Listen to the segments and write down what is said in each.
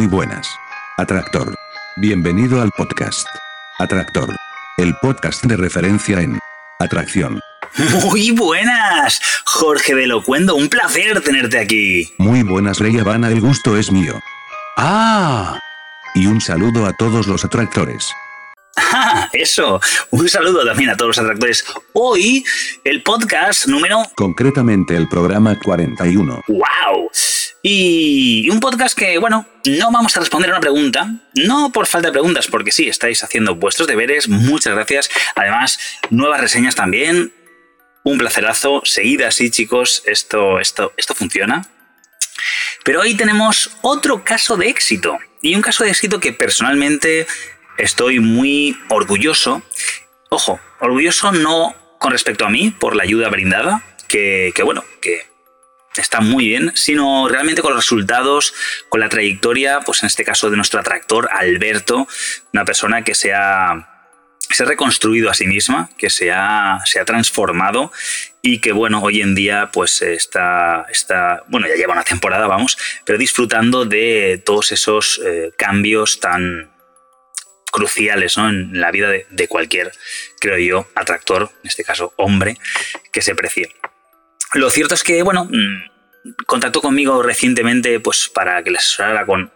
Muy buenas. Atractor. Bienvenido al podcast. Atractor. El podcast de referencia en atracción. Muy buenas, Jorge de Locuendo, un placer tenerte aquí. Muy buenas, Rey Habana, el gusto es mío. Ah. Y un saludo a todos los atractores. Ah, eso. Un saludo también a todos los atractores. Hoy, el podcast número... Concretamente el programa 41. ¡Wow! Y un podcast que, bueno, no vamos a responder a una pregunta, no por falta de preguntas, porque sí, estáis haciendo vuestros deberes, muchas gracias. Además, nuevas reseñas también. Un placerazo, seguid así, chicos, esto, esto, esto funciona. Pero hoy tenemos otro caso de éxito. Y un caso de éxito que personalmente estoy muy orgulloso. Ojo, orgulloso no con respecto a mí por la ayuda brindada, que, bueno, que está muy bien, sino realmente con los resultados, con la trayectoria, pues en este caso de nuestro atractor, Alberto, una persona que se ha, se ha reconstruido a sí misma, que se ha, se ha transformado y que bueno, hoy en día pues está, está, bueno, ya lleva una temporada, vamos, pero disfrutando de todos esos eh, cambios tan cruciales ¿no? en la vida de, cualquier, creo yo, atractor, en este caso hombre, que se precie. Lo cierto es que, bueno, mm, contactó conmigo recientemente pues para que le asesorara con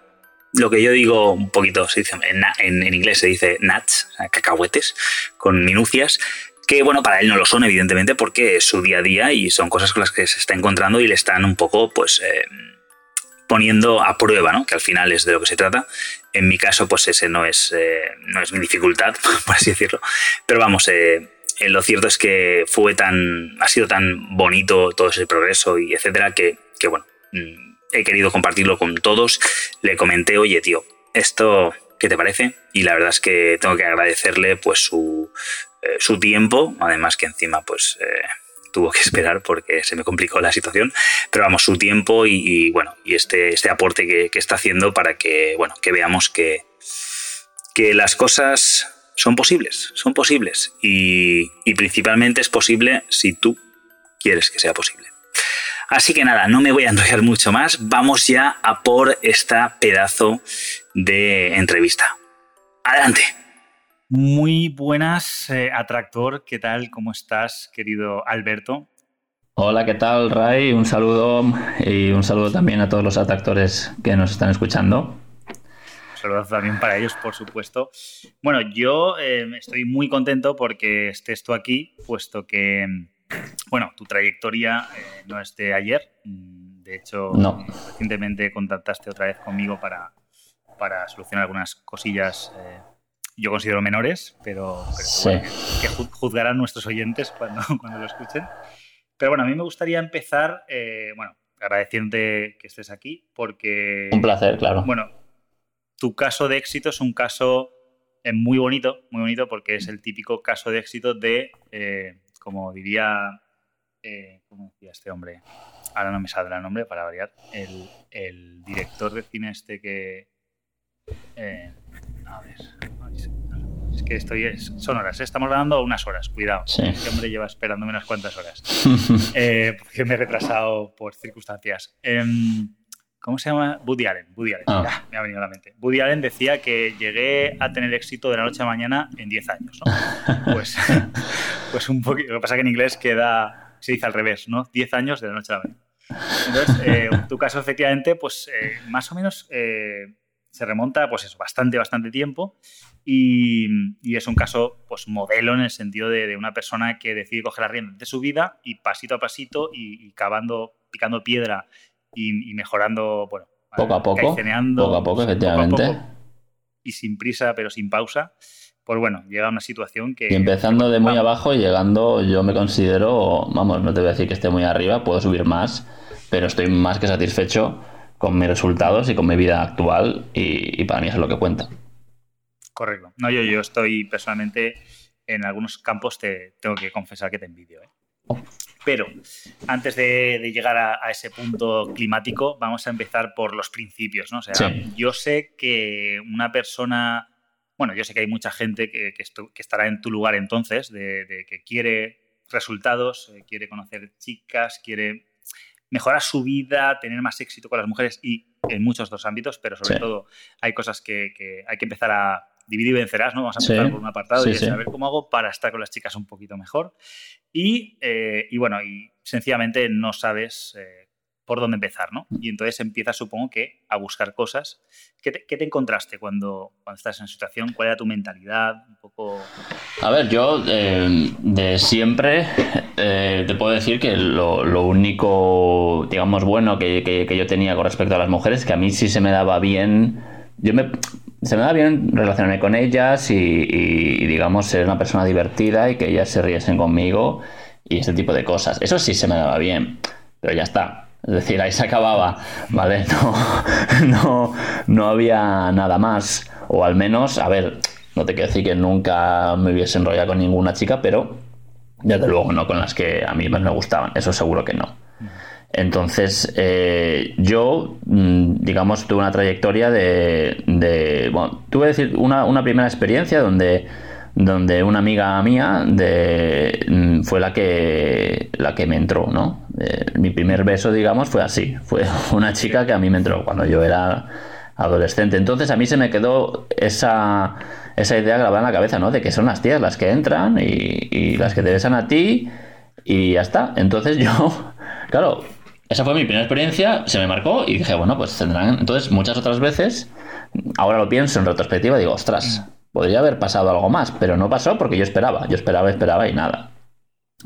lo que yo digo un poquito, se dice, en inglés se dice nuts, cacahuetes, con minucias, que bueno, para él no lo son, evidentemente, porque es su día a día y son cosas con las que se está encontrando y le están un poco, pues, eh, poniendo a prueba, ¿no? Que al final es de lo que se trata. En mi caso, pues ese no es, eh, no es mi dificultad, por así decirlo. Pero vamos, eh, eh, lo cierto es que fue tan, ha sido tan bonito todo ese progreso y etcétera que, que bueno, mm, he querido compartirlo con todos. Le comenté, oye, tío, esto, ¿qué te parece? Y la verdad es que tengo que agradecerle pues su, su tiempo, además que encima pues eh, tuvo que esperar porque se me complicó la situación, pero vamos, su tiempo y, bueno, y este, este aporte que, que, está haciendo para que, bueno, que veamos que, que las cosas son posibles, son posibles. Y, y, principalmente es posible si tú quieres que sea posible. Así que nada, no me voy a enrollar mucho más. Vamos ya a por esta pedazo de entrevista. Adelante. Muy buenas, eh, Atractor. ¿Qué tal? ¿Cómo estás, querido Alberto? Hola, ¿qué tal, Ray? Un saludo y un saludo también a todos los atractores que nos están escuchando saludos también para ellos, por supuesto. Bueno, yo eh, estoy muy contento porque estés tú aquí, puesto que, bueno, tu trayectoria eh, no es de ayer. De hecho, no. recientemente contactaste otra vez conmigo para, para solucionar algunas cosillas, eh, yo considero menores, pero, pero sí. bueno, que, que, juzgarán nuestros oyentes cuando, cuando lo escuchen. Pero bueno, a mí me gustaría empezar, eh, bueno, agradeciéndote que estés aquí, porque... Un placer, claro. Bueno, tu caso de éxito es un caso eh, muy bonito, muy bonito porque es el típico caso de éxito de, eh, como diría, eh, ¿cómo decía este hombre? Ahora no me saldrá el nombre para variar. El, el director de cine este que... Eh, a ver, es que estoy... Es, son horas, estamos grabando unas horas, cuidado. Sí. Este hombre lleva esperándome unas cuantas horas. porque me he retrasado por circunstancias. Em, ¿Cómo se llama? Woody Allen. Woody Allen. Ah. Me ha venido a la mente. Woody Allen decía que llegué a tener éxito de la noche a la mañana en 10 años. ¿no? Pues, pues un poquito. Lo que pasa es que en inglés queda, se dice al revés, ¿no? 10 años de la noche a la mañana. Entonces, eh, tu caso, efectivamente, pues eh, más o menos eh, se remonta, pues eso, bastante, bastante tiempo. Y, y, es un caso, pues modelo en el sentido de, de, una persona que decide coger las riendas de su vida y pasito a pasito y, y cavando, picando piedra y, y mejorando, bueno, poco a poco, poco a poco, efectivamente. Poco a poco, y sin prisa, pero sin pausa, pues bueno, llega a una situación que... Y empezando de muy abajo y llegando, yo me considero, vamos, no te voy a decir que esté muy arriba, puedo subir más, pero estoy más que satisfecho con mis resultados y con mi vida actual y, para mí eso es lo que cuenta. Correcto. No, yo, yo estoy personalmente en algunos campos, te tengo que confesar que te envidio. ¿eh? Oh. Pero antes de, llegar a, ese punto climático, vamos a empezar por los principios. ¿no? O sea, yo sé que una persona, bueno, yo sé que hay mucha gente que, estará en tu lugar entonces, de, que quiere resultados, eh, quiere conocer chicas, quiere mejorar su vida, tener más éxito con las mujeres y en muchos otros ámbitos, pero sobre todo hay cosas que, hay que empezar a dividir y vencerás, ¿no? Vamos a empezar por un apartado y saber cómo hago para estar con las chicas un poquito mejor. Y, eh, bueno, y sencillamente no sabes eh, por dónde empezar, ¿no? Y entonces empiezas, supongo que, a buscar cosas. ¿Qué te, encontraste cuando, cuando estás en situación? ¿Cuál era tu mentalidad? Un poco... A ver, yo eh, de siempre te puedo decir que lo, único, digamos, bueno que, yo tenía con respecto a las mujeres, que a mí sí se me daba bien... Yo me, se me da bien relacionarme con ellas y, digamos, ser una persona divertida y que ellas se riesen conmigo y este tipo de cosas. Eso sí se me daba bien, pero ya está. Es decir, ahí se acababa, ¿vale? No, no, no había nada más. O al menos, a ver, no te quiero decir que nunca me hubiese enrollado con ninguna chica, pero desde luego no con las que a mí más me gustaban. Eso seguro que no. Entonces, eh, yo, mm, digamos, tuve una trayectoria de, bueno, tuve decir una, una, primera experiencia donde, donde una amiga mía de, mm, fue la que, la que me entró, ¿no? Eh, mi primer beso, digamos, fue así. Fue una chica que a mí me entró cuando yo era adolescente. Entonces, a mí se me quedó esa, esa idea grabada en la cabeza, ¿no? De que son las tías las que entran y, y las que te besan a ti y ya está. Entonces yo, claro, esa fue mi primera experiencia, se me marcó y dije, bueno, pues tendrán. Entonces, muchas otras veces, ahora lo pienso en retrospectiva, digo, ostras, podría haber pasado algo más, pero no pasó porque yo esperaba, yo esperaba, esperaba y nada.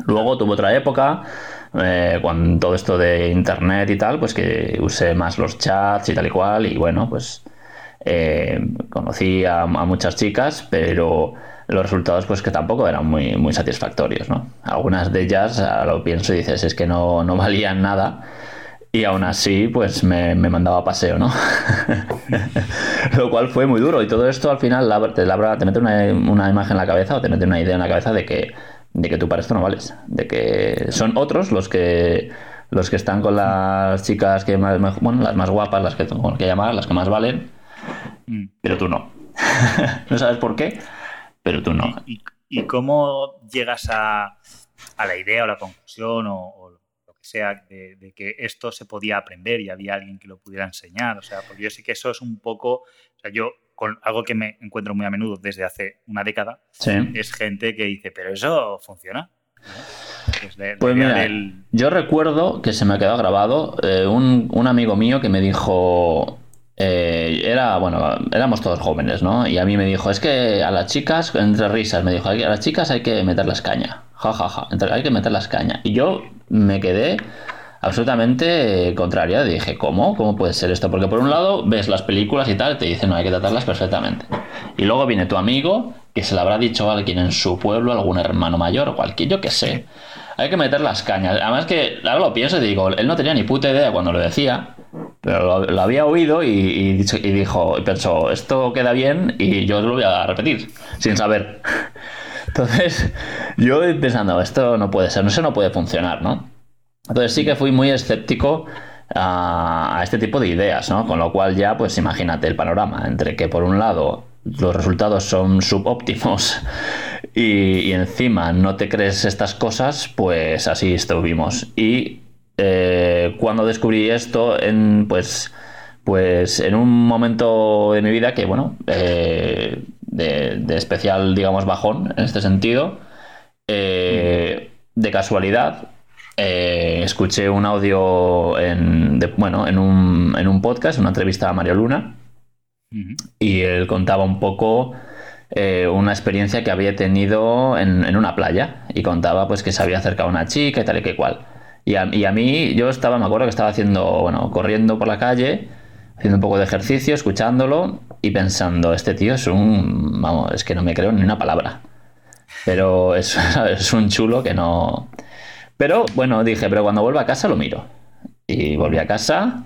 Luego tuve otra época, eh, cuando todo esto de internet y tal, pues que usé más los chats y tal y cual, y bueno, pues eh, conocí a muchas chicas, pero los resultados pues que tampoco eran muy, muy satisfactorios, ¿no? Algunas de ellas, lo pienso y dices, es que no, no valían nada y aún así pues me, mandaba a paseo, ¿no? lo cual fue muy duro y todo esto al final te, te mete una, una, imagen en la cabeza o te mete una idea en la cabeza de que, de que tú para esto no vales, de que son otros los que los que están con las chicas que más, bueno, las más guapas, las que tengo que llamar, las que más valen, mm. pero tú no. no sabes por qué, pero tú no. ¿Y, cómo llegas a, la idea o la conclusión o, lo que sea de, que esto se podía aprender y había alguien que lo pudiera enseñar? O sea, porque yo sé que eso es un poco, o sea, yo con algo que me encuentro muy a menudo desde hace una década, es gente que dice, pero eso funciona. pues mira, yo recuerdo que se me ha quedado grabado eh, un, un, amigo mío que me dijo, eh, era, bueno, éramos todos jóvenes, ¿no? Y a mí me dijo, es que a las chicas, entre risas, me dijo, a las chicas hay que meterlas caña. Ja, ja, ja. Hay que meterlas caña. Y yo me quedé absolutamente contraria. Dije, ¿cómo? ¿Cómo puede ser esto? Porque por un lado ves las películas y tal, te dicen, no, hay que tratarlas perfectamente. Y luego viene tu amigo, que se le habrá dicho a alguien en su pueblo, algún hermano mayor o cualquier, yo que sé. Hay que meter las cañas. Además que ahora lo pienso y digo, él no tenía ni puta idea cuando lo decía pero lo, había oído y, y, y, dijo, pensó, esto queda bien y yo lo voy a repetir, sin saber. Entonces, yo pensando, esto no puede ser, eso no puede funcionar, ¿no? Entonces sí que fui muy escéptico a, este tipo de ideas, ¿no? Con lo cual ya, pues imagínate el panorama, entre que por un lado los resultados son subóptimos y, encima no te crees estas cosas, pues así estuvimos. Y eh, cuando descubrí esto, en, pues, pues en un momento de mi vida que, bueno, eh, de, especial, digamos, bajón en este sentido, eh, de casualidad, escuché un audio en, bueno, en, un, en un podcast, una entrevista a Mario Luna, y él contaba un poco una experiencia que había tenido en, en, una playa y contaba pues que se había acercado a una chica y tal y que cual. Y a, mí, yo estaba, me acuerdo que estaba haciendo, bueno, corriendo por la calle, haciendo un poco de ejercicio, escuchándolo y pensando, este tío es un, vamos, es que no me creo ni una palabra. Pero es, es un chulo que no... Pero bueno, dije, pero cuando vuelva a casa lo miro. Y volví a casa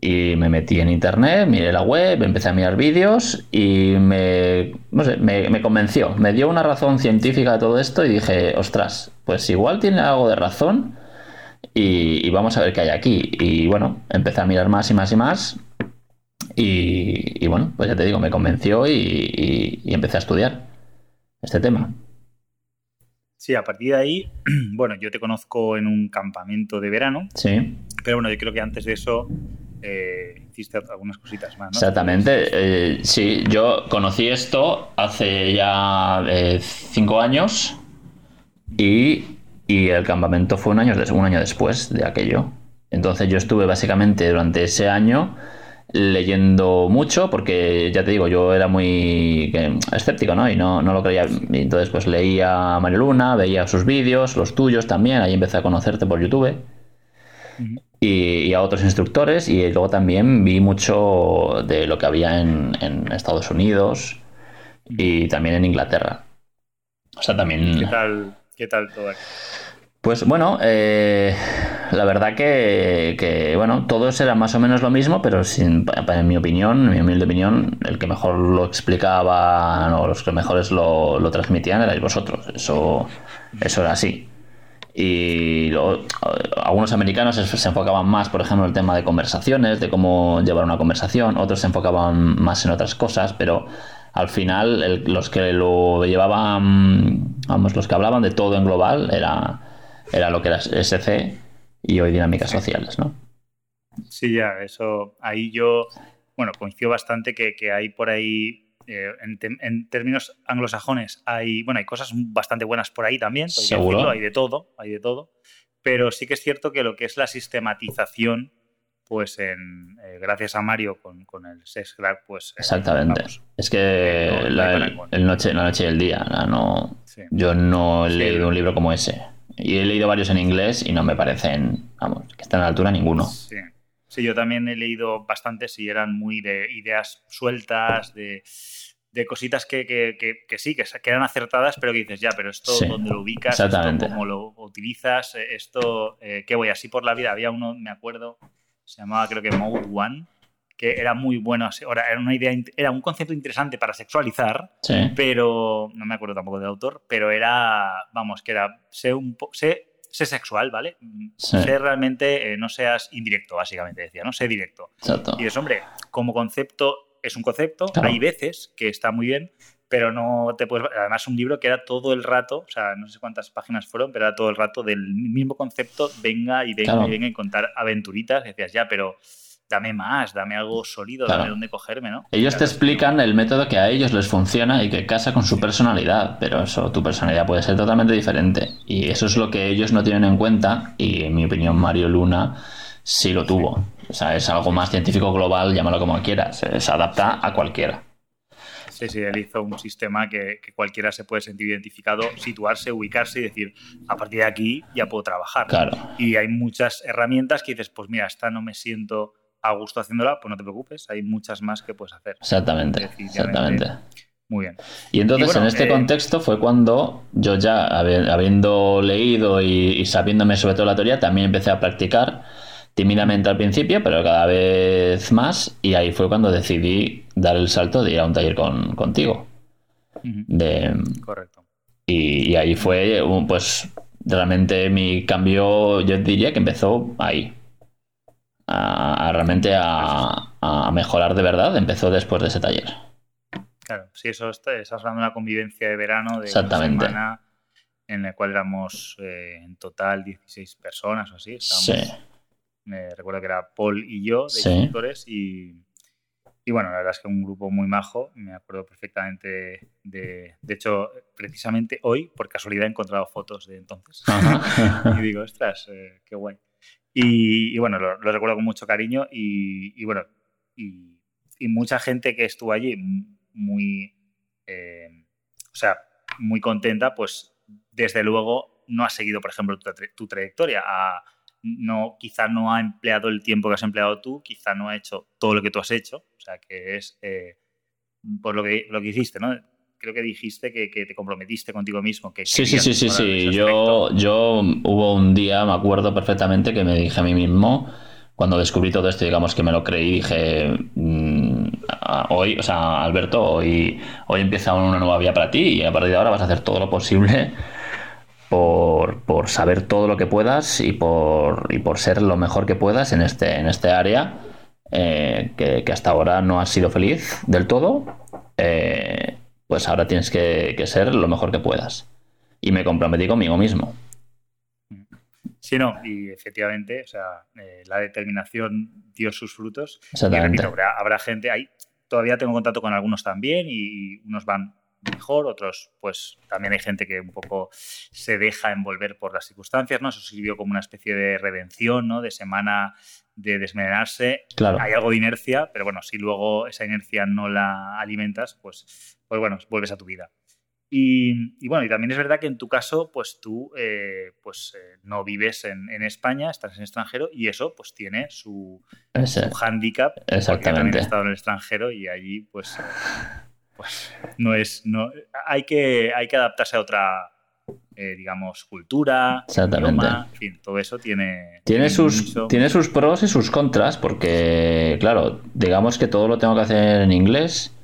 y me metí en internet, miré la web, empecé a mirar vídeos y me, no sé, me, convenció. Me dio una razón científica de todo esto y dije, ostras, pues igual tiene algo de razón y, vamos a ver qué hay aquí. Y bueno, empecé a mirar más y más y más. Y, bueno, pues ya te digo, me convenció y, y empecé a estudiar este tema. Sí, a partir de ahí, bueno, yo te conozco en un campamento de verano. Sí. Pero bueno, yo creo que antes de eso eh, hiciste algunas cositas más, ¿no? Exactamente. Eh, sí, yo conocí esto hace ya eh, cinco años y, el campamento fue un año, un año después de aquello. Entonces yo estuve básicamente durante ese año leyendo mucho, porque ya te digo, yo era muy escéptico, ¿no? Y no, no lo creía. entonces, pues leía a Mario Luna, veía sus vídeos, los tuyos también, ahí empecé a conocerte por YouTube. y, a otros instructores, y luego también vi mucho de lo que había en, en Estados Unidos y también en Inglaterra. O sea, también. ¿Qué tal, qué tal todo aquí? Pues bueno, eh, la verdad que, bueno, todos eran más o menos lo mismo, pero sin, en mi opinión, en mi humilde opinión, el que mejor lo explicaba, no, los que mejores lo, transmitían erais vosotros. Eso, eso era así. Y algunos americanos se, enfocaban más, por ejemplo, en el tema de conversaciones, de cómo llevar una conversación, otros se enfocaban más en otras cosas, pero al final los que lo llevaban, vamos, los que hablaban de todo en global era era lo que era SC y hoy dinámicas sociales, ¿no? Sí, ya, eso, ahí yo, bueno, coincido bastante que, hay por ahí, eh, en, términos anglosajones, hay, bueno, hay cosas bastante buenas por ahí también, ¿Seguro? hay de todo, hay de todo, pero sí que es cierto que lo que es la sistematización, pues en, eh, gracias a Mario con, el SESCRAC, pues... Eh, Exactamente. es que la, el, noche, la noche y el día, no, yo no he leído un libro como ese. Y he leído varios en inglés y no me parecen, vamos, que están a la altura ninguno. Sí. sí, yo también he leído bastantes y eran muy de ideas sueltas, de, cositas que, que, sí, que, eran acertadas, pero que dices, ya, pero esto, ¿dónde lo ubicas? Exactamente. ¿Cómo lo utilizas? Esto, eh, ¿qué voy? Así por la vida. Había uno, me acuerdo, se llamaba creo que Mode One, que era muy bueno. Ahora, era una idea, era un concepto interesante para sexualizar, pero no me acuerdo tampoco del autor, pero era, vamos, que era, sé, un sé, sé sexual, ¿vale? Sé realmente, eh, no seas indirecto, básicamente decía, no sé directo. Y es, hombre, como concepto es un concepto, hay veces que está muy bien, pero no te puedes. Además, un libro que era todo el rato, o sea, no sé cuántas páginas fueron, pero era todo el rato del mismo concepto, venga y venga y venga y contar aventuritas. Decías, ya, pero dame más, dame algo sólido, dame dónde cogerme, ¿no? Ellos te explican el método que a ellos les funciona y que casa con su personalidad, pero eso, tu personalidad puede ser totalmente diferente. Y eso es lo que ellos no tienen en cuenta y en mi opinión Mario Luna sí lo tuvo. O sea, es algo más científico global, llámalo como quieras, se adapta a cualquiera. Sí, sí, él hizo un sistema que, que, cualquiera se puede sentir identificado, situarse, ubicarse y decir, a partir de aquí ya puedo trabajar. Claro. Y hay muchas herramientas que dices, pues mira, esta no me siento a gusto haciéndola, pues no te preocupes, hay muchas más que puedes hacer. Exactamente, exactamente. Muy bien. Y entonces en este eh, contexto fue cuando yo ya, habiendo leído y, sabiéndome sobre todo la teoría, también empecé a practicar tímidamente al principio, pero cada vez más, y ahí fue cuando decidí dar el salto de ir a un taller con, contigo. de, Correcto. Y, y, ahí fue, pues, realmente mi cambio, yo diría que empezó ahí a, realmente a, mejorar de verdad empezó después de ese taller. Claro, sí, eso está, estás hablando de una convivencia de verano de Exactamente. una semana en la cual éramos eh, en total 16 personas o así. sí. Me recuerdo que era Paul y yo, de sí. y, bueno, la verdad es que un grupo muy majo, me acuerdo perfectamente de... De hecho, precisamente hoy, por casualidad, he encontrado fotos de entonces. y digo, ostras, eh, qué guay. Y, bueno, lo, recuerdo con mucho cariño y, bueno, y, mucha gente que estuvo allí muy, eh, o sea, muy contenta, pues desde luego no ha seguido, por ejemplo, tu, trayectoria. Ha, no, quizá no ha empleado el tiempo que has empleado tú, quizá no ha hecho todo lo que tú has hecho, o sea, que es eh, por lo que, lo que hiciste, ¿no? Creo que dijiste que, te comprometiste contigo mismo. Que sí, sí, sí, sí, sí. Yo, yo hubo un día, me acuerdo perfectamente, que me dije a mí mismo, cuando descubrí todo esto, digamos que me lo creí, dije, mm, hoy, o sea, Alberto, hoy, hoy empieza una nueva vía para ti y a partir de ahora vas a hacer todo lo posible por, saber todo lo que puedas y por, y por ser lo mejor que puedas en este, en este área eh, que, hasta ahora no has sido feliz del todo, eh, pues ahora tienes que, ser lo mejor que puedas. Y me comprometí conmigo mismo. Sí, no, y efectivamente, o sea, eh, la determinación dio sus frutos. Exactamente. habrá, gente ahí. Todavía tengo contacto con algunos también y unos van mejor, otros pues también hay gente que un poco se deja envolver por las circunstancias, ¿no? Eso sirvió como una especie de redención, ¿no? De semana de desmelenarse. Claro. Hay algo de inercia, pero bueno, si luego esa inercia no la alimentas, pues, pues bueno, vuelves a tu vida. Y, bueno, y también es verdad que en tu caso, pues tú eh, pues, eh, no vives en, España, estás en extranjero y eso pues tiene su, su hándicap. Exactamente. Porque he estado en el extranjero y allí pues pues no es. No, hay, que, hay que adaptarse a otra, eh, digamos, cultura, Exactamente. en fin, todo eso tiene. Tiene, sus, tiene sus pros y sus contras, porque, claro, digamos que todo lo tengo que hacer en inglés.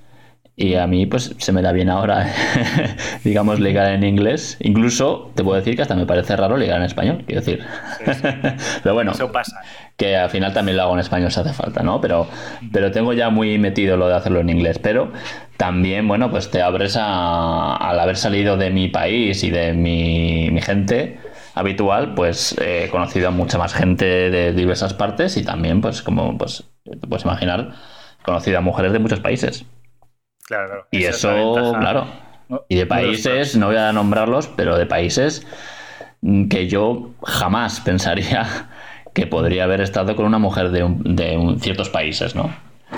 Y a mí, pues, se me da bien ahora, digamos, ligar en inglés. Incluso, te puedo decir que hasta me parece raro ligar en español, quiero decir. Pero bueno. Eso pasa que al final también lo hago en español si hace falta, ¿no? Pero, pero tengo ya muy metido lo de hacerlo en inglés. Pero también, bueno, pues te abres a, al haber salido de mi país y de mi, gente habitual, pues he conocido a mucha más gente de diversas partes y también, pues como pues, te puedes imaginar, conocido a mujeres de muchos países. Claro, claro. Y eso, claro. Y de países, no voy a nombrarlos, pero de países que yo jamás pensaría que podría haber estado con una mujer de, de ciertos países, ¿no?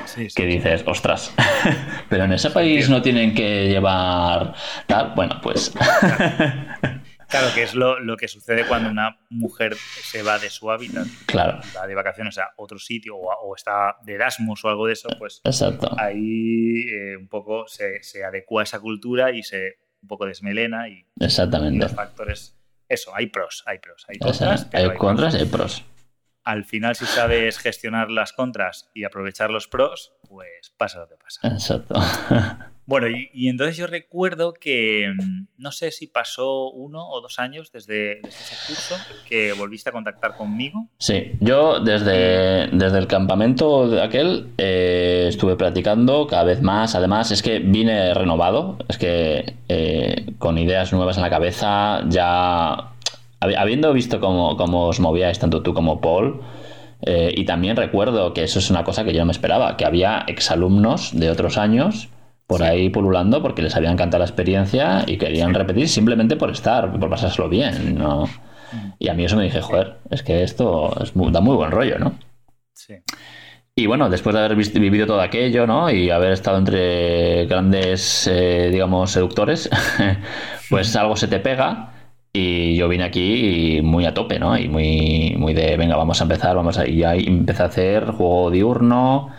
Sí, que dices, ostras, pero en ese país no tienen que llevar tal. Bueno, pues. Claro, que es lo, lo, que sucede cuando una mujer se va de su hábitat. Claro. Va de vacaciones a otro sitio o, está de Erasmus o algo de eso, pues. Exacto. Ahí eh, un poco se, se, adecua a esa cultura y se un poco desmelena y. Exactamente. los factores. Eso, hay pros, hay pros. Hay contras. hay, contras y hay pros al final si sabes gestionar las contras y aprovechar los pros, pues pasa lo que pasa. Exacto. Bueno, y, entonces yo recuerdo que mm, no sé si pasó uno o dos años desde, ese curso que volviste a contactar conmigo. Sí, yo desde, desde el campamento de aquel eh, estuve practicando cada vez más. Además, es que vine renovado, es que eh, con ideas nuevas en la cabeza, ya habiendo visto cómo, os movíais tanto tú como Paul, eh, y también recuerdo que eso es una cosa que yo no me esperaba, que había exalumnos de otros años por ahí pululando porque les había encantado la experiencia y querían repetir simplemente por estar, por pasárselo bien, ¿no? Y a mí eso me dije, joder, es que esto da muy buen rollo, ¿no? Sí. Y bueno, después de haber vivido todo aquello, ¿no? Y haber estado entre grandes, eh, digamos, seductores, pues algo se te pega y yo vine aquí muy a tope, ¿no? Y muy, muy de, venga, vamos a empezar, vamos a... Y ahí empecé a hacer juego diurno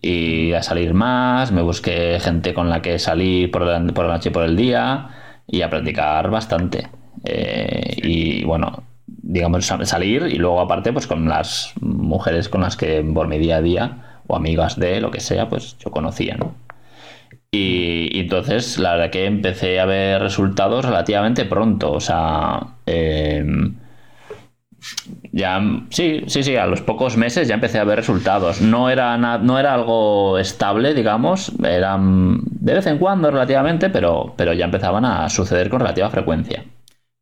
y a salir más, me busqué gente con la que salir por, la, por la noche y por el día y a practicar bastante. Eh, y bueno, digamos, salir y luego aparte, pues con las mujeres con las que por mi día a día o amigas de lo que sea, pues yo conocía, ¿no? Y, entonces, la verdad que empecé a ver resultados relativamente pronto. O sea, em, ya, sí, sí, sí, a los pocos meses ya empecé a ver resultados. No era, no era algo estable, digamos, eran de vez en cuando relativamente, pero, pero ya empezaban a suceder con relativa frecuencia.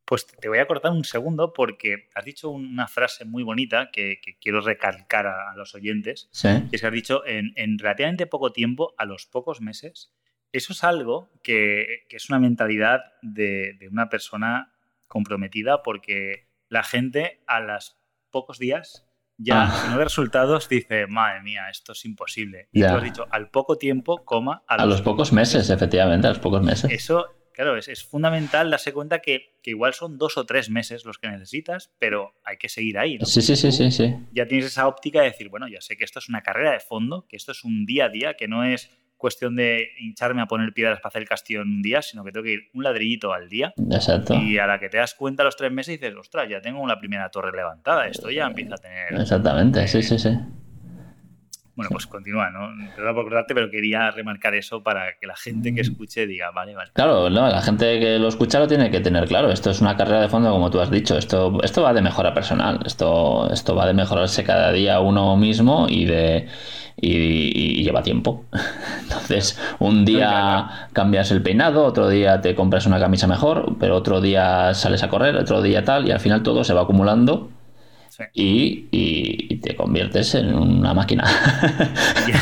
Pues te voy a cortar un segundo porque has dicho una frase muy bonita que, quiero recalcar a, los oyentes. ¿Sí? es que has dicho en, relativamente poco tiempo, a los pocos meses. Eso es algo que, es una mentalidad de, una persona comprometida porque la gente a los pocos días ya, ah. si no ve resultados, dice, madre mía, esto es imposible. Y tú has dicho, al poco tiempo, coma, a, los, pocos meses, efectivamente, a los pocos meses. Eso claro, es, es fundamental darse cuenta que, que, igual son dos o tres meses los que necesitas, pero hay que seguir ahí. ¿no? Sí, sí, sí, sí, sí. Ya tienes esa óptica de decir, bueno, ya sé que esto es una carrera de fondo, que esto es un día a día, que no es cuestión de hincharme a poner piedras para hacer el castillo en un día, sino que tengo que ir un ladrillito al día. Exacto. Y a la que te das cuenta a los tres meses dices, ostras, ya tengo una primera torre levantada, esto ya empieza a tener... Exactamente, sí, sí, sí. Bueno, pues continúa, ¿no? Perdón por cortarte, pero quería remarcar eso para que la gente que escuche diga, vale, vale. Claro, no, la gente que lo escucha lo tiene que tener claro. Esto es una carrera de fondo, como tú has dicho. Esto, esto va de mejora personal. Esto, esto va de mejorarse cada día uno mismo y de y, y, lleva tiempo. Entonces, un día cambias el peinado, otro día te compras una camisa mejor, pero otro día sales a correr, otro día tal, y al final todo se va acumulando. Sí. Y, y, y, te conviertes en una máquina.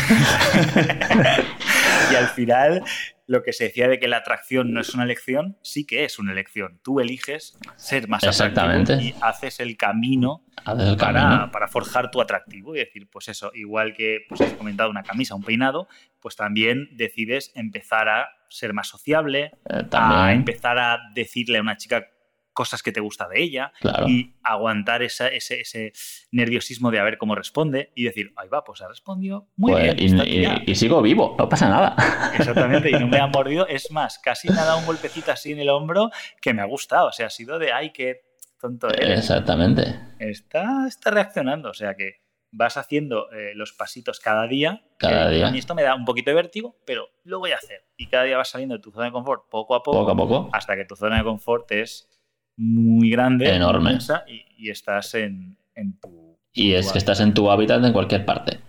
y al final, lo que se decía de que la atracción no es una elección, sí que es una elección. Tú eliges ser más Exactamente. y haces el camino, haces el para, camino. para, forjar tu atractivo y decir, pues eso, igual que pues has comentado una camisa, un peinado, pues también decides empezar a ser más sociable, eh, a empezar a decirle a una chica cosas que te gusta de ella claro. y aguantar esa, ese, ese, nerviosismo de a ver cómo responde y decir, ahí va, pues ha respondido muy pues, bien. Y, y, y, sigo vivo, no pasa nada. Exactamente, y no me ha mordido. Es más, casi me ha dado un golpecito así en el hombro que me ha gustado. O sea, ha sido de, ay, qué tonto eres. Exactamente. Está, está reaccionando, o sea que vas haciendo eh, los pasitos cada día. Cada día. A mí esto me da un poquito de vértigo, pero lo voy a hacer. Y cada día vas saliendo de tu zona de confort poco a poco, poco, a poco. hasta que tu zona de confort es muy grande, enorme, inmensa, y, y, estás en, en tu. Y es que estás en tu hábitat en cualquier parte.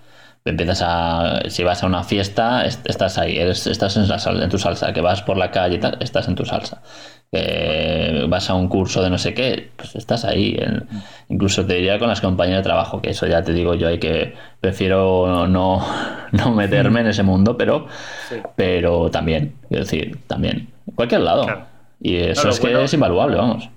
Empiezas a. Si vas a una fiesta, estás ahí, eres, estás en, la, en tu salsa. Que vas por la calle y tal, estás en tu salsa. Que vas a un curso de no sé qué, pues estás ahí. En, incluso te diría con las compañías de trabajo, que eso ya te digo yo, hay que. Prefiero no, no meterme en ese mundo, pero. Sí. Pero también, quiero decir, también. Cualquier lado. Claro. Y eso No, es que es invaluable, vamos.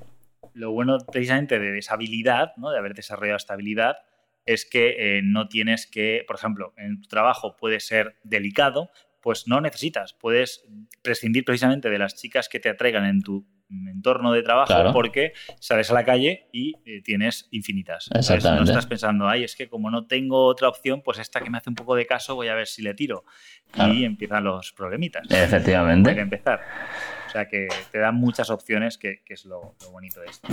Lo bueno precisamente de esa habilidad, ¿no? de haber desarrollado esta habilidad, es que eh, no tienes que, por ejemplo, en tu trabajo puede ser delicado, pues no necesitas, puedes prescindir precisamente de las chicas que te atraigan en tu entorno de trabajo Claro. porque sales a la calle y eh, tienes infinitas. Entonces, Exactamente. No estás pensando, ay, es que como no tengo otra opción, pues esta que me hace un poco de caso voy a ver si le tiro. Claro. Y empiezan los problemitas. Efectivamente. Hay que empezar. O sea que te dan muchas opciones, que, que es lo, lo, bonito de esto.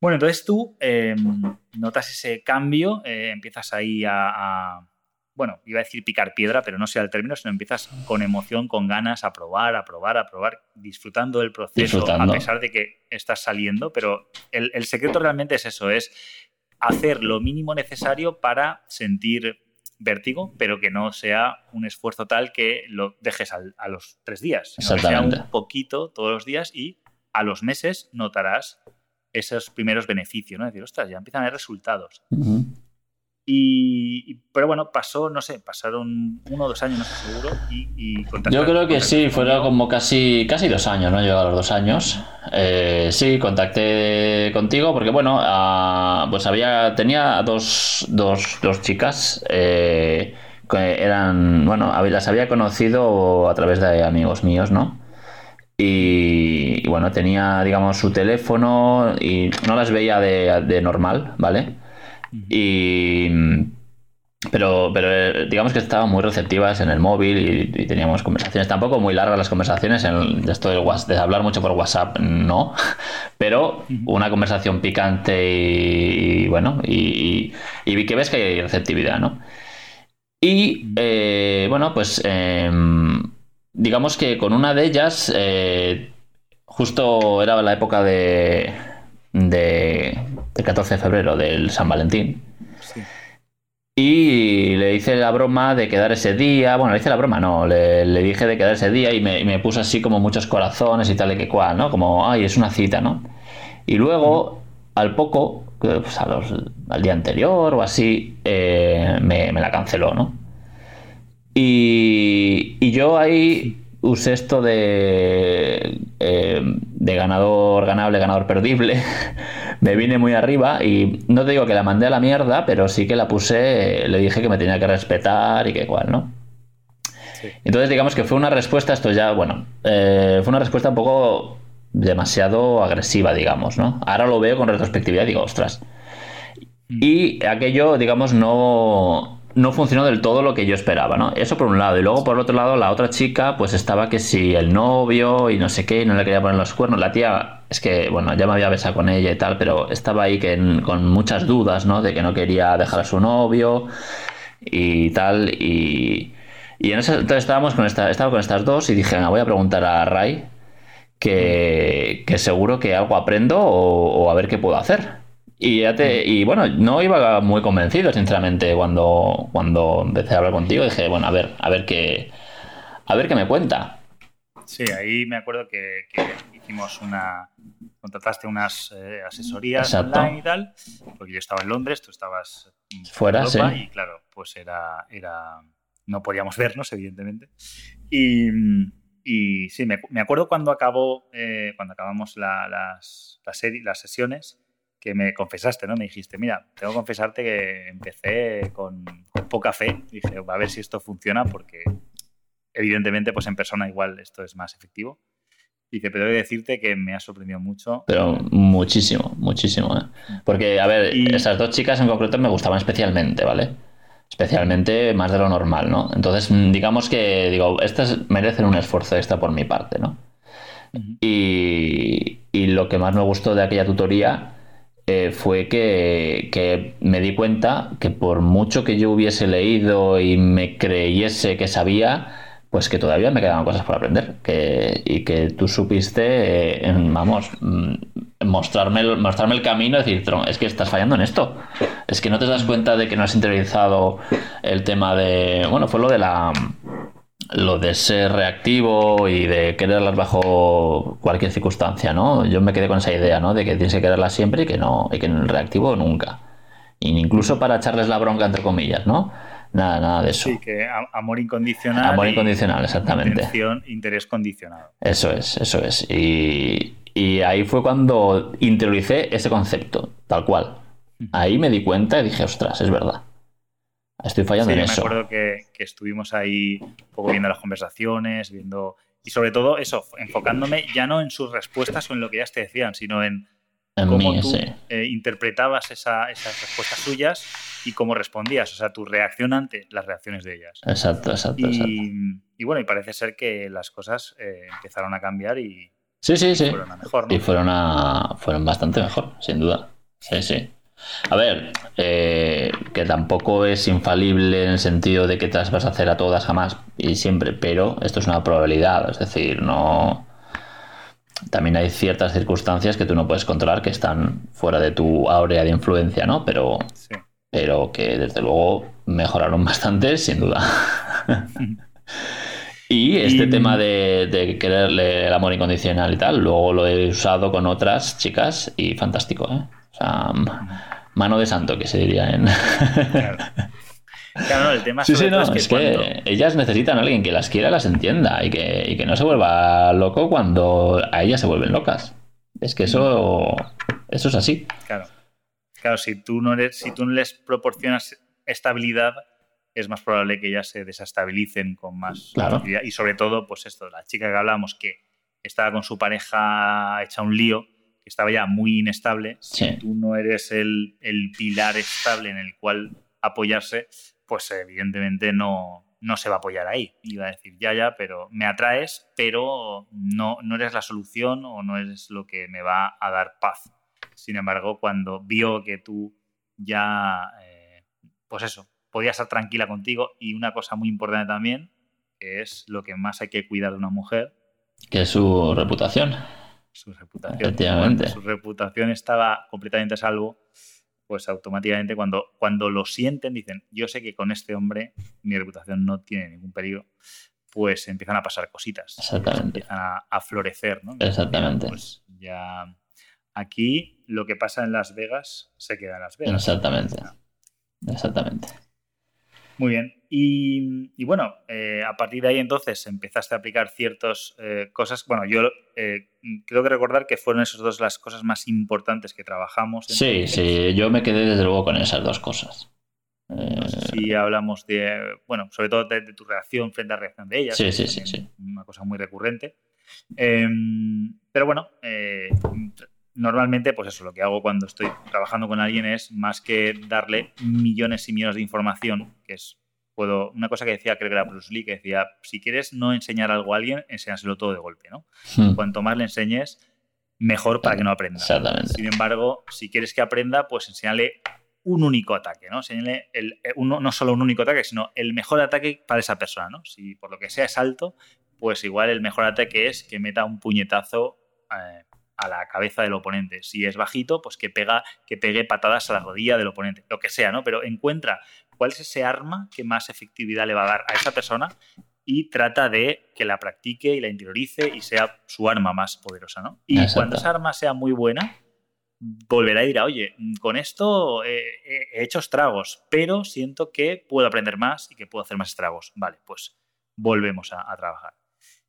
Bueno, entonces tú eh, notas ese cambio, eh, empiezas ahí a, a, bueno, iba a decir picar piedra, pero no sea el término, sino empiezas con emoción, con ganas, a probar, a probar, a probar, disfrutando del proceso, Disfrutando. a pesar de que estás saliendo, pero el, el secreto realmente es eso, es hacer lo mínimo necesario para sentir vértigo, pero que no sea un esfuerzo tal que lo dejes al, a los tres días, sino que sea un poquito todos los días y a los meses notarás esos primeros beneficios, ¿no? Es decir, ostras, ya empiezan a haber resultados. Ujú. Y, y- pero bueno, pasó, no sé, pasaron uno o dos años, no estoy seguro, y, y Yo creo que sí, fueron como casi, casi dos años, ¿no? Llegó a los dos años. Eh, sí, contacté contigo porque, bueno, ah, pues había, tenía dos, dos, dos chicas eh, que eran, bueno, las había conocido a través de amigos míos, ¿no? Y, y bueno, tenía, digamos, su teléfono y no las veía de, de normal, ¿vale? Y. Pero, pero eh, digamos que estaban muy receptivas en el móvil y, y teníamos conversaciones. Tampoco muy largas las conversaciones. En esto del de hablar mucho por WhatsApp, no. Pero una conversación picante y, y bueno, y, y- y vi que ves que hay receptividad, ¿no? Y eh, bueno, pues em, digamos que con una de ellas, eh, justo era la época de, de, del 14 de febrero, del San Valentín. Sí. Y le hice la broma de quedar ese día. Bueno, le hice la broma, no. Le, le dije de quedar ese día y me, puso así como muchos corazones y tal y que cual, ¿no? Como, ay, es una cita, ¿no? Y luego, al poco, pues, a los- al día anterior o así, eh, me, me la canceló, ¿no? Y, y yo ahí usé esto de, eh, de ganador ganable, ganador perdible. me vine muy arriba y no te digo que la mandé a la mierda, pero sí que la puse, le dije que me tenía que respetar y que cual, ¿no? Entonces, digamos que fue una respuesta, esto ya, bueno, eh, fue una respuesta un poco demasiado agresiva, digamos, ¿no? Ahora lo veo con retrospectividad y digo, ostras. Mm. Y aquello, digamos, no, no funcionó del todo lo que yo esperaba, ¿no? Eso por un lado. Y luego por otro lado, la otra chica, pues estaba que si el novio y no sé qué, y no le quería poner los cuernos. La tía, es que, bueno, ya me había besado con ella y tal, pero estaba ahí que con muchas dudas, ¿no? De que no quería dejar a su novio y tal. Y, y en ese, entonces estábamos con, esta, estaba con estas dos y dije, me voy a preguntar a Ray que seguro que algo aprendo o a ver qué puedo hacer. Y, ya te, y bueno, no iba muy convencido, sinceramente, cuando, cuando empecé a hablar contigo. Dije, bueno, a ver, a ver qué, a ver qué me cuenta. Sí, ahí me acuerdo que, hicimos una. Contrataste unas eh, asesorías online y tal, porque yo estaba en Londres, tú estabas fuera, sí. Y claro, pues era, era. No podíamos vernos, evidentemente. Y, y sí, me, me acuerdo cuando acabó, eh, cuando acabamos la, las, las, las sesiones que me confesaste, ¿no? Me dijiste, mira, tengo que confesarte que empecé con, poca fe. Dije, a ver si esto funciona porque evidentemente pues en persona igual esto es más efectivo. Dice, pero he de decirte que me ha sorprendido mucho. Pero muchísimo, muchísimo. ¿eh? Porque, a ver, esas dos chicas en concreto me gustaban especialmente, ¿vale? Especialmente más de lo normal, ¿no? Entonces, digamos que, digo, estas merecen un esfuerzo extra por mi parte, ¿no? y, y lo que más me gustó de aquella tutoría eh, fue que, me di cuenta que por mucho que yo hubiese leído y me creyese que sabía, pues que todavía me quedaban cosas por aprender. Que, y que tú supiste, eh, vamos, mm, mostrarme, mostrarme el camino y decir, es que estás fallando en esto. Es que no te das cuenta de que no has interiorizado el tema de. Bueno, fue lo de la lo de ser reactivo y de quererlas bajo cualquier circunstancia, ¿no? Yo me quedé con esa idea, ¿no? De que tienes que quererlas siempre y que no, y que en el reactivo nunca. incluso para echarles la bronca, entre comillas, ¿no? Nada, nada de eso. Sí, que amor incondicional. Amor incondicional, exactamente. interés condicionado. Eso es, eso es. Y, y ahí fue cuando interioricé ese concepto, tal cual. Ahí me di cuenta y dije, ostras, es verdad. Estoy fallando en eso. Me acuerdo que, estuvimos ahí un poco viendo las conversaciones, viendo. Y sobre todo eso, enfocándome ya no en sus respuestas o en lo que ellas te decían, sino en, cómo tú eh, interpretabas esas respuestas suyas y cómo respondías, o sea, tu reacción ante las reacciones de ellas. Exacto, exacto. Y, bueno, y parece ser que las cosas eh, empezaron a cambiar y, sí, sí, sí. fueron a mejor. ¿no? Y fueron, a, fueron bastante mejor, sin duda. Sí, sí. A ver, eh, que tampoco es infalible en el sentido de que te las vas a hacer a todas jamás y siempre, pero esto es una probabilidad, es decir, no... También hay ciertas circunstancias que tú no puedes controlar que están fuera de tu área de influencia, ¿no? Pero, pero que desde luego mejoraron bastante, sin duda. y este tema de, de, quererle el amor incondicional y tal, luego lo he usado con otras chicas y fantástico, ¿eh? Mano de santo, que se diría en. Claro. el tema sí, sí, no, es que, ellas necesitan a alguien que las quiera, las entienda y que, que, no se vuelva loco cuando a ellas se vuelven locas. Es que eso, eso es así. Claro. Claro, si tú no eres, si tú no les proporcionas estabilidad, es más probable que ellas se desestabilicen con más claro. Y sobre todo, pues esto, la chica que hablábamos que estaba con su pareja hecha un lío estaba ya muy inestable, si tú no eres el, pilar estable en el cual apoyarse, pues evidentemente no, no se va a apoyar ahí. Iba a decir, ya, ya, pero me atraes, pero no, no eres la solución o no eres lo que me va a dar paz. Sin embargo, cuando vio que tú ya, eh, pues eso, podía estar tranquila contigo y una cosa muy importante también, que es lo que más hay que cuidar de una mujer. Que es su reputación su reputación. su reputación estaba completamente a salvo, pues automáticamente cuando, cuando lo sienten dicen, yo sé que con este hombre mi reputación no tiene ningún peligro, pues empiezan a pasar cositas. Exactamente. Empiezan a, florecer, ¿no? Exactamente. Pues ya aquí lo que pasa en Las Vegas se queda en Las Vegas. Exactamente. Exactamente. Muy bien. Y, bueno, eh, a partir de ahí entonces empezaste a aplicar ciertas eh, cosas. Bueno, yo eh, creo que recordar que fueron esas dos las cosas más importantes que trabajamos. Sí, sí, yo me quedé desde luego con esas dos cosas. No sé si hablamos de, bueno, sobre todo de, tu reacción frente a la reacción de ellas. Sí, sí, sí, sí. Una cosa muy recurrente. Em, pero bueno, eh, normalmente, pues eso, lo que hago cuando estoy trabajando con alguien es más que darle millones y millones de información, que es puedo, una cosa que decía, creo que era Bruce Lee, que decía, si quieres no enseñar algo a alguien, enséñaselo todo de golpe, ¿no? Hmm. Cuanto más le enseñes, mejor para que no aprenda. Exactamente. Sin embargo, si quieres que aprenda, pues enséñale un único ataque, ¿no? Enséñale el, eh, uno, no solo un único ataque, sino el mejor ataque para esa persona, ¿no? Si por lo que sea es alto, pues igual el mejor ataque es que meta un puñetazo eh, a la cabeza del oponente. Si es bajito, pues que, pega, que pegue patadas a la rodilla del oponente, lo que sea, ¿no? Pero encuentra cuál es ese arma que más efectividad le va a dar a esa persona y trata de que la practique y la interiorice y sea su arma más poderosa, ¿no? Y cuando esa arma sea muy buena, volverá y dirá, oye, con esto he hecho estragos, pero siento que puedo aprender más y que puedo hacer más estragos. Vale, pues volvemos a, trabajar.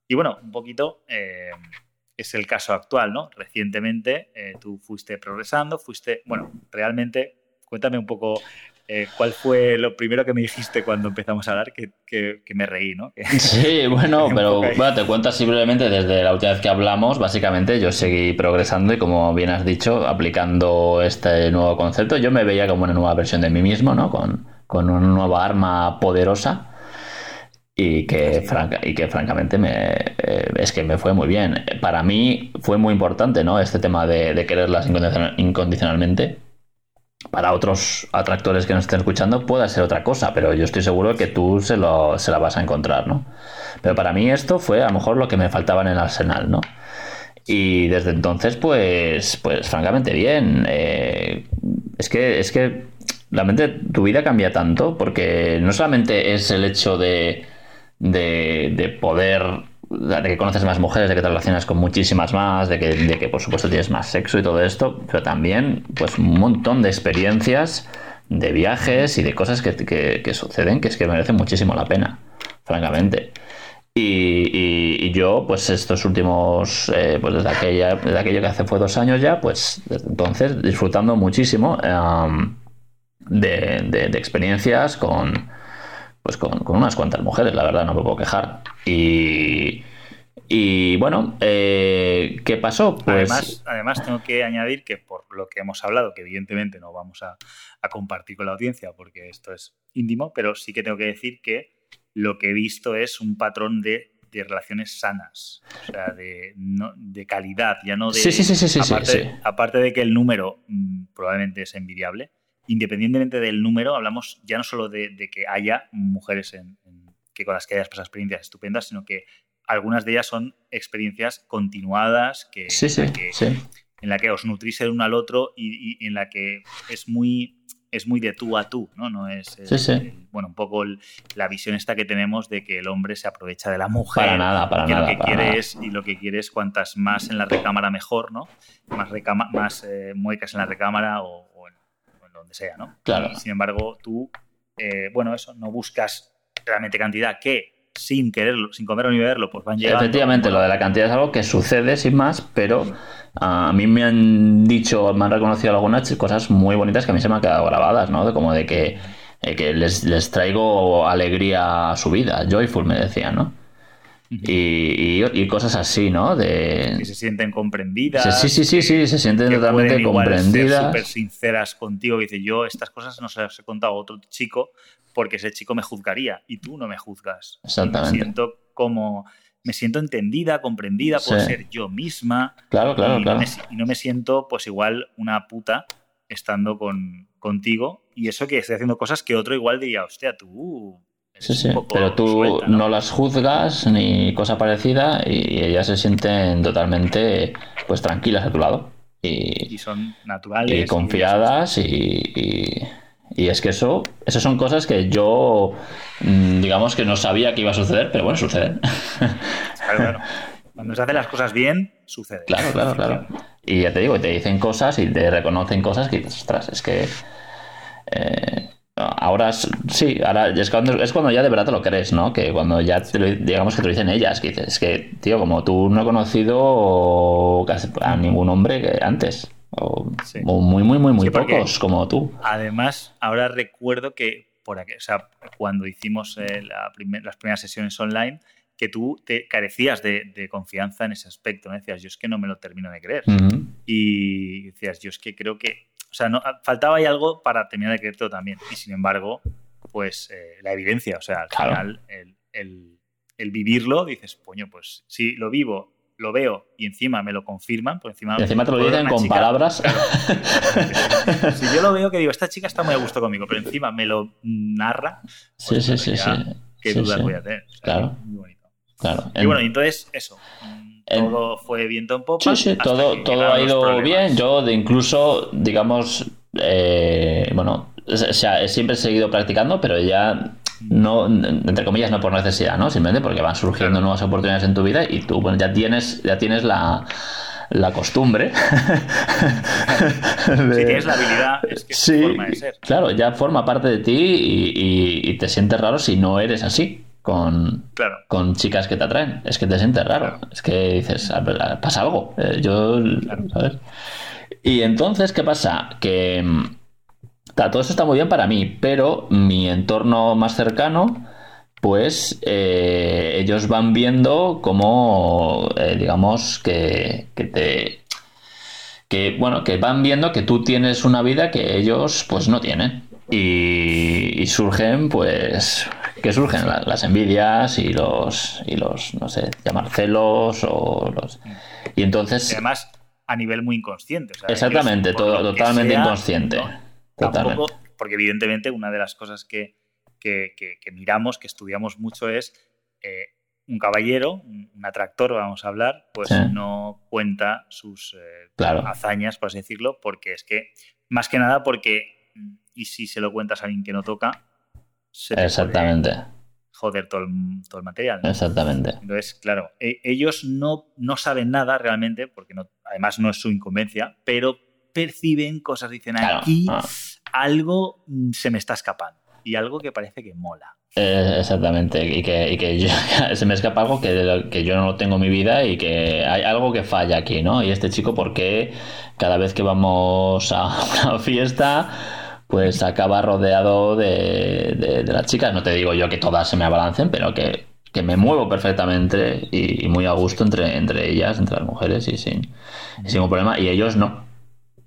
Y bueno, un poquito... Eh, es el caso actual, ¿no? Recientemente eh, tú fuiste progresando, fuiste, bueno, realmente, cuéntame un poco eh, cuál fue lo primero que me dijiste cuando empezamos a hablar, que, que, me reí, ¿no? sí, bueno, pero te cuento simplemente desde la última vez que hablamos, básicamente yo seguí progresando y como bien has dicho, aplicando este nuevo concepto, yo me veía como una nueva versión de mí mismo, ¿no? Con, con una nueva arma poderosa y que, franca, y que francamente me, eh, es que me fue muy bien. Para mí fue muy importante ¿no? este tema de, quererlas incondicionalmente. Para otros atractores que nos estén escuchando puede ser otra cosa, pero yo estoy seguro que tú se, lo, se la vas a encontrar. ¿no? Pero para mí esto fue a lo mejor lo que me faltaba en el arsenal. ¿no? Y desde entonces, pues, pues francamente bien. Eh, es que, es que realmente tu vida cambia tanto, porque no solamente es el hecho de, de, poder de que conoces más mujeres, de que te relacionas con muchísimas más, de que, de que, por supuesto tienes más sexo y todo esto, pero también pues un montón de experiencias, de viajes y de cosas que, suceden que es que merecen muchísimo la pena, francamente. Y, yo, pues estos últimos, eh, pues desde, aquella, desde aquello que hace fue dos años ya, pues desde entonces disfrutando muchísimo de, de experiencias con pues con, unas cuantas mujeres, la verdad, no me puedo quejar. Y, y bueno, eh, ¿qué pasó? Pues... Además, además, tengo que añadir que por lo que hemos hablado, que evidentemente no vamos a, compartir con la audiencia porque esto es íntimo, pero sí que tengo que decir que lo que he visto es un patrón de, relaciones sanas, o sea, de, de calidad, ya no de... Sí, sí, sí, sí, aparte, aparte de que el número mm, probablemente es envidiable, independientemente del número, hablamos ya no solo de, que haya mujeres en, que con las que hayas pasado experiencias estupendas, sino que algunas de ellas son experiencias continuadas que, en, la que os nutrís el uno al otro y, en la que es muy es muy de tú a tú, ¿no? No es bueno, un poco la visión esta que tenemos de que el hombre se aprovecha de la mujer. Para nada, para que nada. Lo que quiere Es, y lo que quiere es cuantas más en la recámara mejor, ¿no? Más, más eh, muecas en la recámara o, donde sea, ¿no? Claro. sin embargo, tú, eh, bueno, eso, no buscas realmente cantidad que sin quererlo, sin comerlo ni beberlo, pues van llegando. Efectivamente, lo de la cantidad es algo que sucede sin más, pero a mí me han dicho, me han reconocido algunas cosas muy bonitas que a mí se me han quedado grabadas, ¿no? Como de que, eh, que les, les traigo alegría a su vida, joyful me decían, ¿no? Y, cosas así, ¿no? De... Que se sienten comprendidas. Sí, sí, sí, sí, se sienten totalmente comprendidas. súper sinceras contigo. Y dice, yo estas cosas no se las he contado a otro chico porque ese chico me juzgaría y tú no me juzgas. Exactamente. me siento como... Me siento entendida, comprendida, por ser yo misma. Claro, claro, y claro. No me, y no me siento, pues igual, una puta estando con, contigo. Y eso que estoy haciendo cosas que otro igual diría, hostia, tú Sí, sí, pero tú ¿no? las juzgas ni cosa parecida y ellas se sienten totalmente pues tranquilas a tu lado. Y, son naturales. Y confiadas y, y, es que eso, esas son cosas que yo mm, digamos que no sabía que iba a suceder, pero bueno, suceden. Claro, claro. Cuando se hacen las cosas bien, sucede. Claro, claro, claro. Y ya te digo, te dicen cosas y te reconocen cosas que dices, ostras, es que... Eh, Ahora sí, ahora es cuando, es cuando ya de verdad te lo crees, ¿no? Que cuando ya digamos que te lo dicen ellas, que dices, es que, tío, como tú no he conocido a ningún hombre antes, o, muy, muy, muy, muy pocos como tú. Además, ahora recuerdo que por aqu- o sea, cuando hicimos eh, la primer- las primeras sesiones online, que tú te carecías de, de confianza en ese aspecto. ¿no? Decías, yo es que no me lo termino de creer. Y decías, yo es que creo que. O sea, no, faltaba ahí algo para terminar de creértelo también. Y sin embargo, pues eh, la evidencia, o sea, al Claro. final, el, el- el vivirlo, dices, coño, pues si lo vivo, lo veo y encima me lo confirman, pues encima. Y encima te lo dicen con chica- palabras. Si yo lo veo que digo, esta chica está muy a gusto conmigo, pero encima me lo narra, Sí, pues, sí, sí, ya, sí. qué Sí, dudas sí. voy a tener. O sea, Claro. Muy bonito. Claro. Y En- bueno, entonces, eso. Todo fue viento en popa. Sí, sí, todo, todo ha ido bien. Yo, de incluso, digamos, eh, bueno, o sea, he siempre seguido practicando, pero ya no, entre comillas, no por necesidad, ¿no? Simplemente porque van surgiendo Claro. nuevas oportunidades en tu vida y tú, bueno, ya tienes, ya tienes la, la costumbre. Si tienes la habilidad, es que es forma de ser. claro, ya forma parte de ti y, y- y te sientes raro si no eres así con, Claro. con chicas que te atraen. Es que te sientes raro. Es que dices, "A ver, pasa algo. Eh, yo, ¿sabes? Y entonces, ¿qué pasa? Que mm, todo eso está muy bien para mí, pero mi entorno más cercano, pues eh, ellos van viendo cómo, eh, digamos, que, que te... Que, bueno, que van viendo que tú tienes una vida que ellos pues no tienen. Y, y surgen, pues, que surgen La- las envidias y los, y los, no sé, llamar celos o los... Y Y entonces... además, a nivel muy inconsciente. o sea, Exactamente, todo- totalmente sea, inconsciente. no, Totalmente. tampoco- porque evidentemente una de las cosas que, que- que- que miramos, que estudiamos mucho es eh, un caballero, un atractor, vamos a hablar, pues Sí. no cuenta sus eh, Claro. hazañas, por así decirlo, porque es que, más que nada porque, y si se lo cuentas a alguien que no toca, se te puede Exactamente, joder todo el, todo el material. ¿no? exactamente. Entonces, claro, e- ellos no, no saben nada realmente, porque no, además no es su incumbencia, pero perciben cosas, dicen Claro, aquí ah. algo mm, se me está escapando y algo que parece que mola. Eh, exactamente, y que, y que yo- se me escapa algo que, de lo- que yo no tengo en mi vida y que hay algo que falla aquí, ¿no? Y este chico, ¿por qué cada vez que vamos a una fiesta, pues acaba rodeado de, de- de las chicas? No te digo yo que todas se me abalancen, pero que, que me muevo perfectamente y, y muy a gusto entre, entre ellas, entre las mujeres y sin, y sin ningún problema, y ellos no.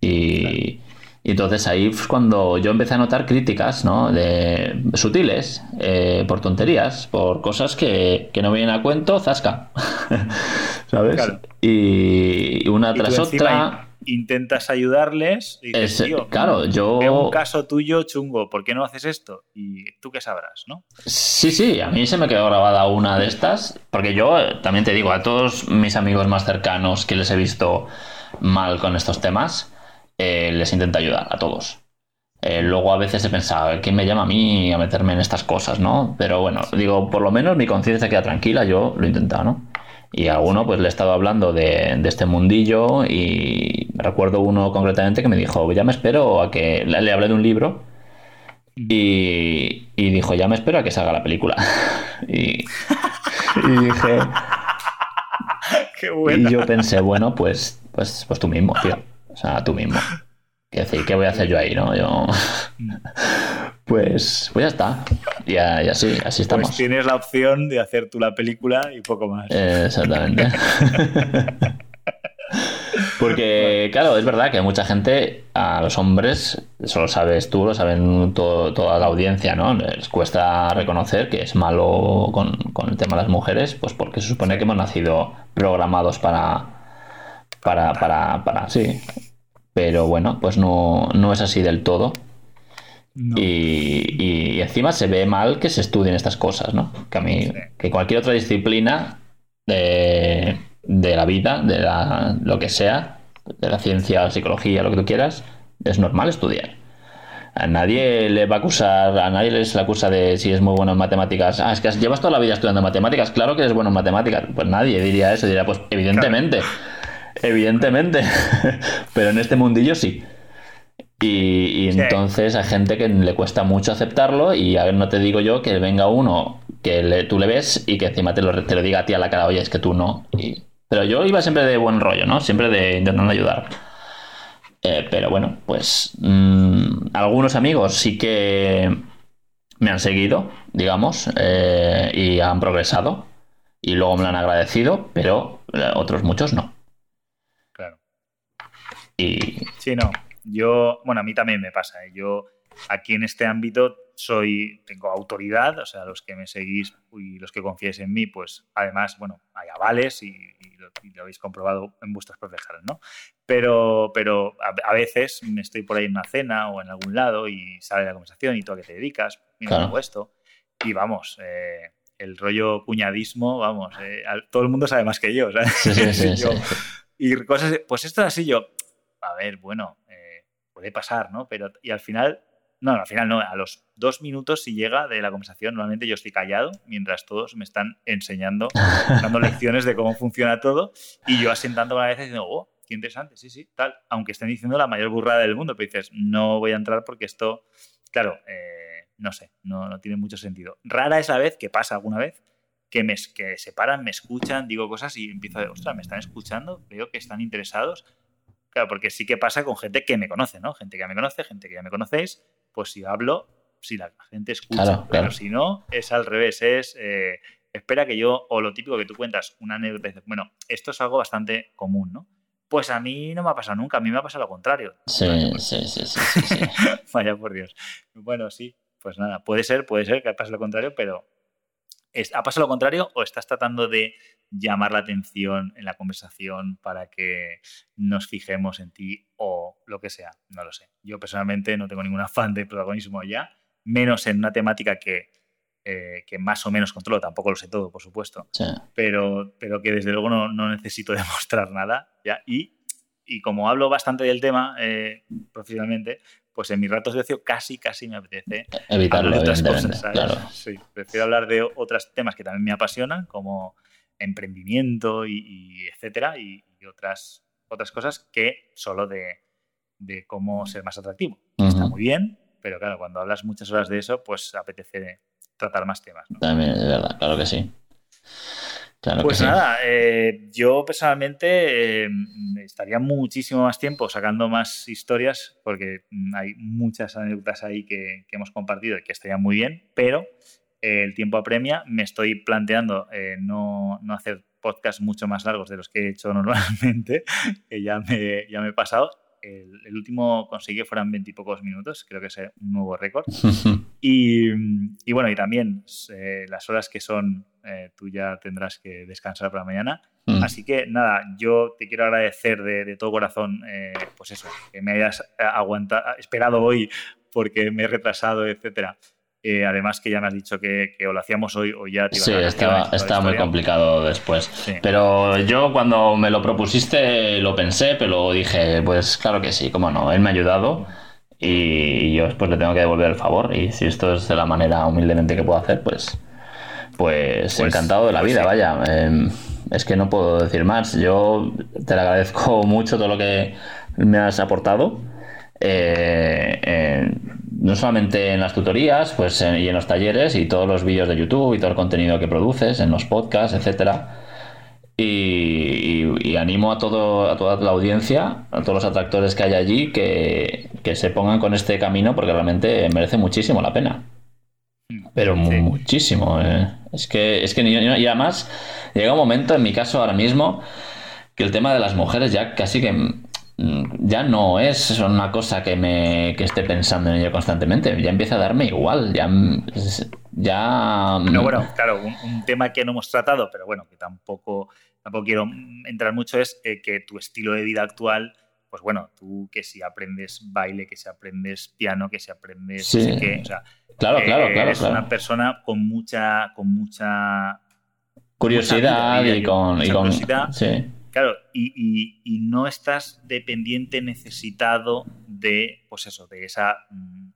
Y, y entonces ahí es cuando yo empecé a notar críticas, ¿no? De, sutiles, eh, por tonterías, por cosas que, que no vienen a cuento, zasca. ¿Sabes? Claro. Y una tras otra. In- intentas ayudarles y dices, Es- tío, claro, yo- veo un caso tuyo chungo, ¿por qué no haces esto? Y tú qué sabrás, ¿no? Sí, sí, a mí se me quedó grabada una de estas, porque yo eh, también te digo, a todos mis amigos más cercanos que les he visto mal con estos temas, eh, les intento ayudar, a todos. Eh, luego a veces he pensado, ¿quién me llama a mí a meterme en estas cosas, no? Pero bueno, digo, por lo menos mi conciencia queda tranquila, yo lo he intentado, ¿no? Y a uno pues le he estado hablando de, de este mundillo y recuerdo uno concretamente que me dijo, ya me espero a que... Le, le hablé de un libro y, y dijo, ya me espero a que salga la película. y, y dije... Qué Y yo pensé, bueno, pues, pues, pues tú mismo, tío. O sea, tú mismo. Quiero decir, ¿qué voy a hacer yo ahí, no? Yo... Pues, pues ya está. Y, a- y así, así estamos. Pues tienes la opción de hacer tú la película y poco más. Exactamente. Porque, claro, es verdad que mucha gente, a los hombres, eso lo sabes tú, lo saben todo- toda la audiencia, ¿no? Les cuesta reconocer que es malo con, con el tema de las mujeres, pues porque se supone que hemos nacido programados para. para. para. para. sí. Pero bueno, pues no, no es así del todo. No. Y, y encima se ve mal que se estudien estas cosas, ¿no? Que a mí, que cualquier otra disciplina de, de la vida, de la- lo que sea, de la ciencia, psicología, lo que tú quieras, es normal estudiar. A nadie le va a acusar, a nadie les le acusa de si es muy bueno en matemáticas. Ah, es que llevas toda la vida estudiando matemáticas, claro que eres bueno en matemáticas. Pues nadie diría eso, diría, pues evidentemente, evidentemente. Pero en este mundillo sí. Y, y Sí. entonces hay gente que le cuesta mucho aceptarlo y a ver, no te digo yo que venga uno que le- tú le ves y que encima te lo, te lo diga a ti a la cara, oye, es que tú no. Y- pero yo iba siempre de buen rollo, ¿no? Siempre de intentando ayudar. Eh, pero bueno, pues mm, algunos amigos sí que me han seguido, digamos, eh, y han progresado. Y luego me lo han agradecido, pero eh, otros muchos no. Claro. Y Sí, no. Yo, bueno, a mí también me pasa. ¿eh? Yo aquí en este ámbito soy, tengo autoridad, o sea, los que me seguís y los que confiéis en mí, pues además, bueno, hay avales y, y lo, y lo habéis comprobado en vuestras propias ¿no? Pero, pero a, a veces me estoy por ahí en una cena o en algún lado y sale la conversación y tú a qué te dedicas, mira, Claro. esto. Y vamos, eh, el rollo cuñadismo, vamos, eh, todo el mundo sabe más que yo, ¿sabes? sí, sí, sí, Yo- y cosas, pues esto es así yo, a ver, bueno, puede pasar, ¿no? Pero, y al final, no, al final no, a los dos minutos si llega de la conversación, normalmente yo estoy callado mientras todos me están enseñando, dando lecciones de cómo funciona todo y yo asentando a veces diciendo, oh, qué interesante, sí, sí, tal, aunque estén diciendo la mayor burrada del mundo, pero dices, no voy a entrar porque esto, claro, eh, no sé, no, no tiene mucho sentido. Rara es la vez que pasa alguna vez que, me, que se paran, me escuchan, digo cosas y empiezo a decir, ostras, me están escuchando, veo que están interesados. Claro, porque sí que pasa con gente que me conoce, ¿no? Gente que ya me conoce, gente que ya me conocéis, pues si hablo, si la gente escucha. Claro, Pero claro. si no, es al revés, es eh, espera que yo, o lo típico que tú cuentas, una anécdota, bueno, esto es algo bastante común, ¿no? Pues a mí no me ha pasado nunca, a mí me ha pasado lo contrario. Sí, sí, sí, sí, sí, sí. Vaya por Dios. Bueno, sí, pues nada, puede ser, puede ser que pase lo contrario, pero ¿ha pasado lo contrario o estás tratando de llamar la atención en la conversación para que nos fijemos en ti o lo que sea? No lo sé. Yo personalmente no tengo ningún afán de protagonismo ya, menos en una temática que, eh, que más o menos controlo, tampoco lo sé todo, por supuesto, sí. pero, pero que desde luego no, no necesito demostrar nada. ¿ya? Y, y como hablo bastante del tema eh, profesionalmente, pues en mis ratos de ocio casi, casi me apetece Evitarlo, hablar de otras cosas, ¿sabes? claro. Sí, prefiero hablar de otros temas que también me apasionan, como emprendimiento y, y etcétera, y, y otras, otras cosas que solo de, de cómo ser más atractivo. Está muy bien, pero claro, cuando hablas muchas horas de eso, pues apetece tratar más temas. ¿no? También es verdad, claro que sí. Claro Pues sí. nada, eh, yo personalmente eh, estaría muchísimo más tiempo sacando más historias porque mm, hay muchas anécdotas ahí que, que hemos compartido y que estarían muy bien, pero eh, el tiempo apremia. Me estoy planteando eh, no, no hacer podcasts mucho más largos de los que he hecho normalmente, que ya me, ya me he pasado. El, el último conseguí que fueran veintipocos minutos, creo que es un nuevo récord. Y, y bueno, y también eh, las horas que son, eh, tú ya tendrás que descansar para mañana. Mm. Así que nada, yo te quiero agradecer de, de todo corazón, eh, pues eso, que me hayas aguantado, esperado hoy porque me he retrasado, etcétera. Eh, además que ya me has dicho que, que o lo hacíamos hoy o ya te Sí, a estaba, muy complicado después. Sí. Pero yo cuando me lo propusiste lo pensé, pero luego dije, pues claro que sí, cómo no, él me ha ayudado y yo después le tengo que devolver el favor y si esto es de la manera humildemente que puedo hacer, pues, pues, Pues- encantado de la pues vida, sí. vaya. Eh, es que no puedo decir más. Yo te le agradezco mucho todo lo que me has aportado. Eh, eh, no solamente en las tutorías, pues en- y en los talleres y todos los vídeos de YouTube y todo el contenido que produces, en los podcasts, etcétera. Y, y- y animo a todo, a toda la audiencia, a todos los atractores que hay allí, que, que se pongan con este camino porque realmente merece muchísimo la pena. Pero Sí. muchísimo. eh. Es que, es que ni- y además llega un momento, en mi caso ahora mismo, que el tema de las mujeres ya casi que ya no es una cosa que me que esté pensando en ello constantemente. Ya empieza a darme igual. Ya, mm, ya No, mm, bueno, claro, un, un tema que no hemos tratado, pero bueno, que tampoco, tampoco quiero mm, entrar mucho, es eh, que tu estilo de vida actual, pues bueno, tú que si aprendes baile, que si aprendes piano, que si aprendes no Sí. sé qué, o sea, Claro, claro, eh, claro, eres claro. una persona con mucha, con mucha Curiosidad mucha vida, y con, y con- curiosidad. sí. Claro, y, y- y no estás dependiente, necesitado de, pues eso, de esa mm,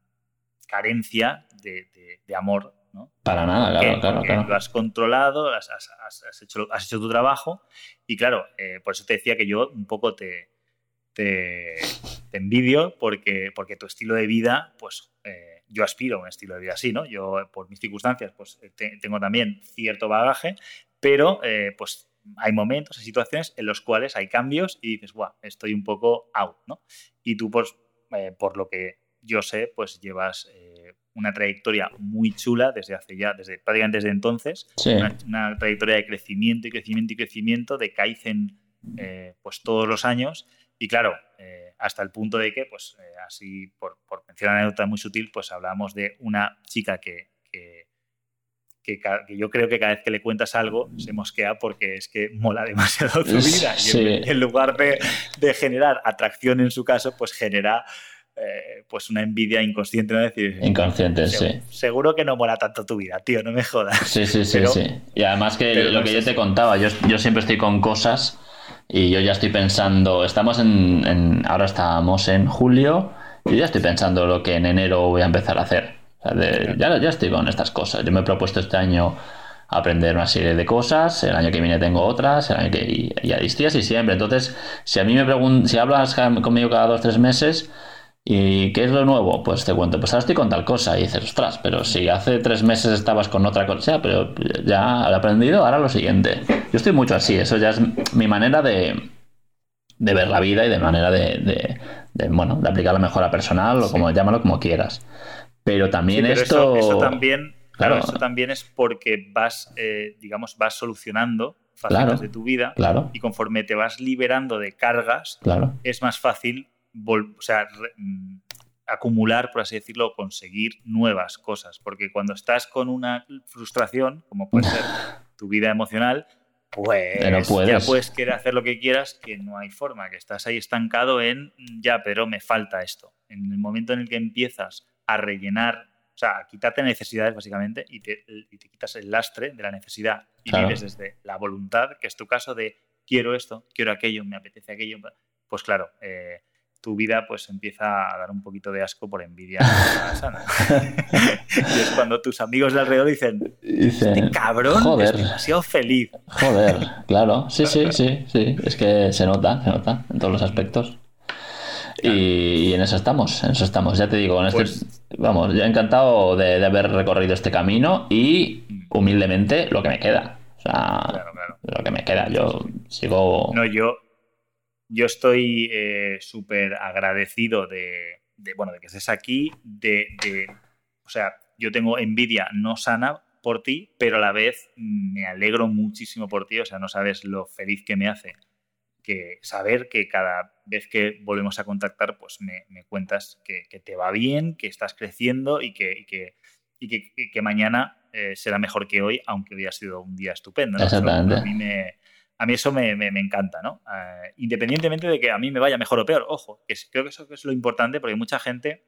carencia de, de- de amor, ¿no? Para nada, claro, claro, claro. lo has controlado, has, has- has- has hecho, has hecho tu trabajo y claro, eh, por eso te decía que yo un poco te, te, te envidio porque, porque tu estilo de vida, pues eh, yo aspiro a un estilo de vida así, ¿no? Yo por mis circunstancias, pues eh, te- tengo también cierto bagaje, pero eh, pues hay momentos, hay situaciones en los cuales hay cambios y dices, guau, estoy un poco out, ¿no? Y tú, pues, eh, por lo que yo sé, pues llevas eh, una trayectoria muy chula desde hace ya, desde prácticamente desde entonces, Sí. una, una trayectoria de crecimiento y crecimiento y crecimiento de Kaizen eh, pues todos los años y claro, eh, hasta el punto de que, pues así por, por mencionar una anécdota muy sutil, pues hablábamos de una chica que, que, que yo creo que cada vez que le cuentas algo se mosquea porque es que mola demasiado tu vida y Sí. en, en lugar de, de generar atracción en su caso, pues genera eh, pues una envidia inconsciente, ¿no? decir, Inconsciente, "Seguro- sí. Seguro que no mola tanto tu vida, tío, no me jodas. Sí, sí, sí, Pero- sí. Y además que lo que yo te contaba, yo, yo siempre estoy con cosas y yo ya estoy pensando, estamos en, en- ahora estamos en julio, y yo ya estoy pensando lo que en enero voy a empezar a hacer. O sea, de- ya, ya estoy con estas cosas. Yo me he propuesto este año aprender una serie de cosas, el año que viene tengo otras, el año que, y, y a días y siempre. Entonces, si a mí me pregun si hablas conmigo cada dos, tres meses, ¿Y qué es lo nuevo? Pues te cuento, pues ahora estoy con tal cosa y dices, ostras, pero si hace tres meses estabas con otra cosa, pero ya he aprendido, ahora lo siguiente. Yo estoy mucho así, eso ya es mi manera de, de ver la vida y de manera de, de- de, bueno, de aplicar la mejora personal o como llámalo como quieras. Pero también Sí, pero esto... eso, eso también, Claro. claro, eso también es porque vas, eh, digamos, vas solucionando facetas Claro. de tu vida Claro, y conforme te vas liberando de cargas, claro, es más fácil o sea, mm, acumular, por así decirlo, conseguir nuevas cosas. Porque cuando estás con una frustración, como puede ser tu vida emocional, pues Ya no puedes. ya puedes querer hacer lo que quieras, que no hay forma, que estás ahí estancado en, "Mm, ya, pero me falta esto. En el momento en el que empiezas a rellenar, o sea, a quitarte necesidades básicamente y te, y te quitas el lastre de la necesidad y Claro. vives desde la voluntad, que es tu caso de quiero esto, quiero aquello, me apetece aquello, pues claro, eh, tu vida pues empieza a dar un poquito de asco por envidia sana. y es cuando tus amigos de alrededor dicen, Dice, este cabrón joder. es demasiado feliz. Joder, claro, sí, sí, sí, sí, es que se nota, se nota en todos los aspectos. Y, y en eso estamos, en eso estamos, ya te digo, en este, Pues- vamos, ya encantado de, de haber recorrido este camino y humildemente lo que me queda. O sea, Claro, claro. lo que me queda, yo sigo... No, yo, yo estoy eh, súper agradecido de, de, bueno, de que estés aquí, de, de- o sea, yo tengo envidia no sana por ti, pero a la vez me alegro muchísimo por ti, o sea, no sabes lo feliz que me hace que saber que cada vez que volvemos a contactar, pues me, me cuentas que, que te va bien, que estás creciendo y que, y que, y que, que mañana eh, será mejor que hoy, aunque hoy ha sido un día estupendo. ¿no? Eso Exactamente. a mí me, a mí eso me, me- encanta, ¿no? Eh, independientemente de que a mí me vaya mejor o peor, ojo, que creo que eso es lo importante porque mucha gente,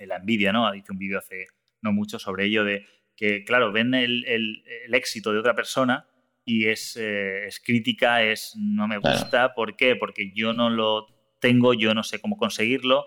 eh, la envidia, ¿no? Hice un vídeo hace no mucho sobre ello de que, claro, ven el, el- el éxito de otra persona y es, eh, es crítica, es no me Claro. gusta, ¿por qué? Porque yo no lo tengo, yo no sé cómo conseguirlo,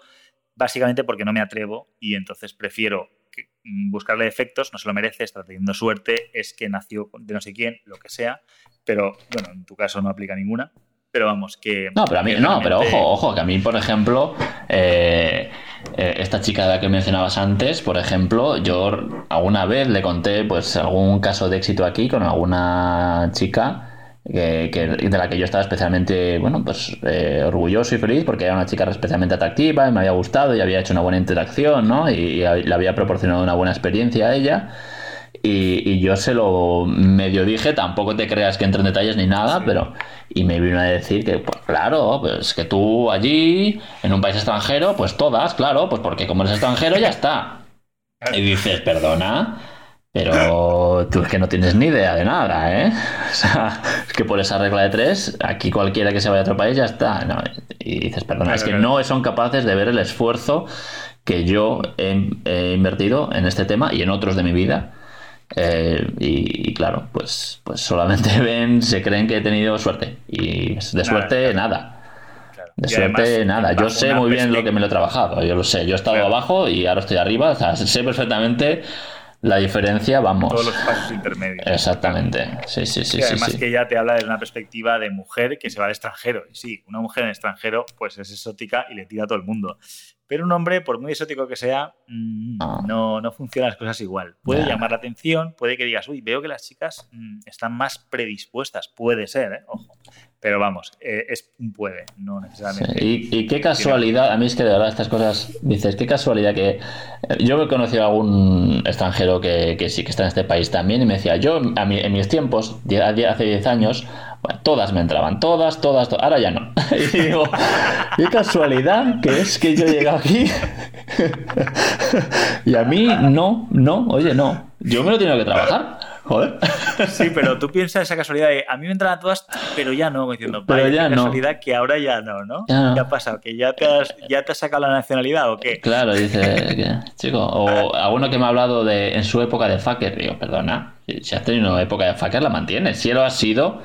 básicamente porque no me atrevo y entonces prefiero que- mm, buscarle defectos, no se lo merece, está teniendo suerte, es que nació de no sé quién, lo que sea, pero bueno, en tu caso no aplica ninguna, pero vamos, que... No, pero a mí, no, pero ojo, ojo, que a mí, por ejemplo, eh, eh, esta chica de la que mencionabas antes, por ejemplo, yo alguna vez le conté pues algún caso de éxito aquí con alguna chica que, que- de la que yo estaba especialmente, bueno, pues eh, orgulloso y feliz porque era una chica especialmente atractiva y me había gustado y había hecho una buena interacción, ¿no? Y, y le había proporcionado una buena experiencia a ella. Y, y yo se lo medio dije, tampoco te creas que entre en detalles ni nada, pero. Y me vino a decir que, pues claro, pues que tú allí, en un país extranjero, pues todas, claro, pues porque como eres extranjero ya está. Y dices, perdona, pero tú es que no tienes ni idea de nada, ¿eh? O sea, es que por esa regla de tres, aquí cualquiera que se vaya a otro país ya está. No, y dices, perdona, es que no son capaces de ver el esfuerzo que yo he, he invertido en este tema y en otros de mi vida. Eh, y, y claro, pues, pues solamente ven, se creen que he tenido suerte. Y de suerte, claro. nada. Claro. De Y suerte, además, nada. Yo sé muy bien lo que me lo he trabajado. Yo lo sé. Yo he estado Claro. abajo y ahora estoy arriba. O sea, sé perfectamente la diferencia, vamos. Todos los pasos intermedios. Exactamente. Sí, sí, sí, Y además sí. que ella te habla desde una perspectiva de mujer que se va al extranjero. Y sí, una mujer en el extranjero pues es exótica y le tira a todo el mundo. Pero un hombre, por muy exótico que sea, mm, Ah. no, no funcionan las cosas igual. Puede Ya. llamar la atención, puede que digas, uy, veo que las chicas mm, están más predispuestas. Puede ser, ¿eh? Ojo. Pero vamos, eh, es un puede, no necesariamente. Sí, Y, y qué casualidad, a mí es que de verdad estas cosas, dices, qué casualidad que eh, yo he conocido a algún extranjero que, que sí que está en este país también y me decía, yo a mi- en mis tiempos, hace 10 años, todas me entraban, todas, todas, to- ahora ya no. Y digo, qué casualidad que es que yo he llegado aquí y a mí no, no, oye, no, yo me lo tengo que trabajar, joder. Sí, pero tú piensas esa casualidad de a mí me entraban todas, pero ya no, diciendo, Pero vaya, ya no. casualidad que ahora ya no, ¿no? Ya no. ¿Qué ha pasado? ¿Que ya te has, ya te has sacado la nacionalidad o qué? Claro, dice, que, chico, o alguno que me ha hablado de en su época de fucker, digo, perdona, si has tenido una época de fucker, la mantienes. Si lo has sido,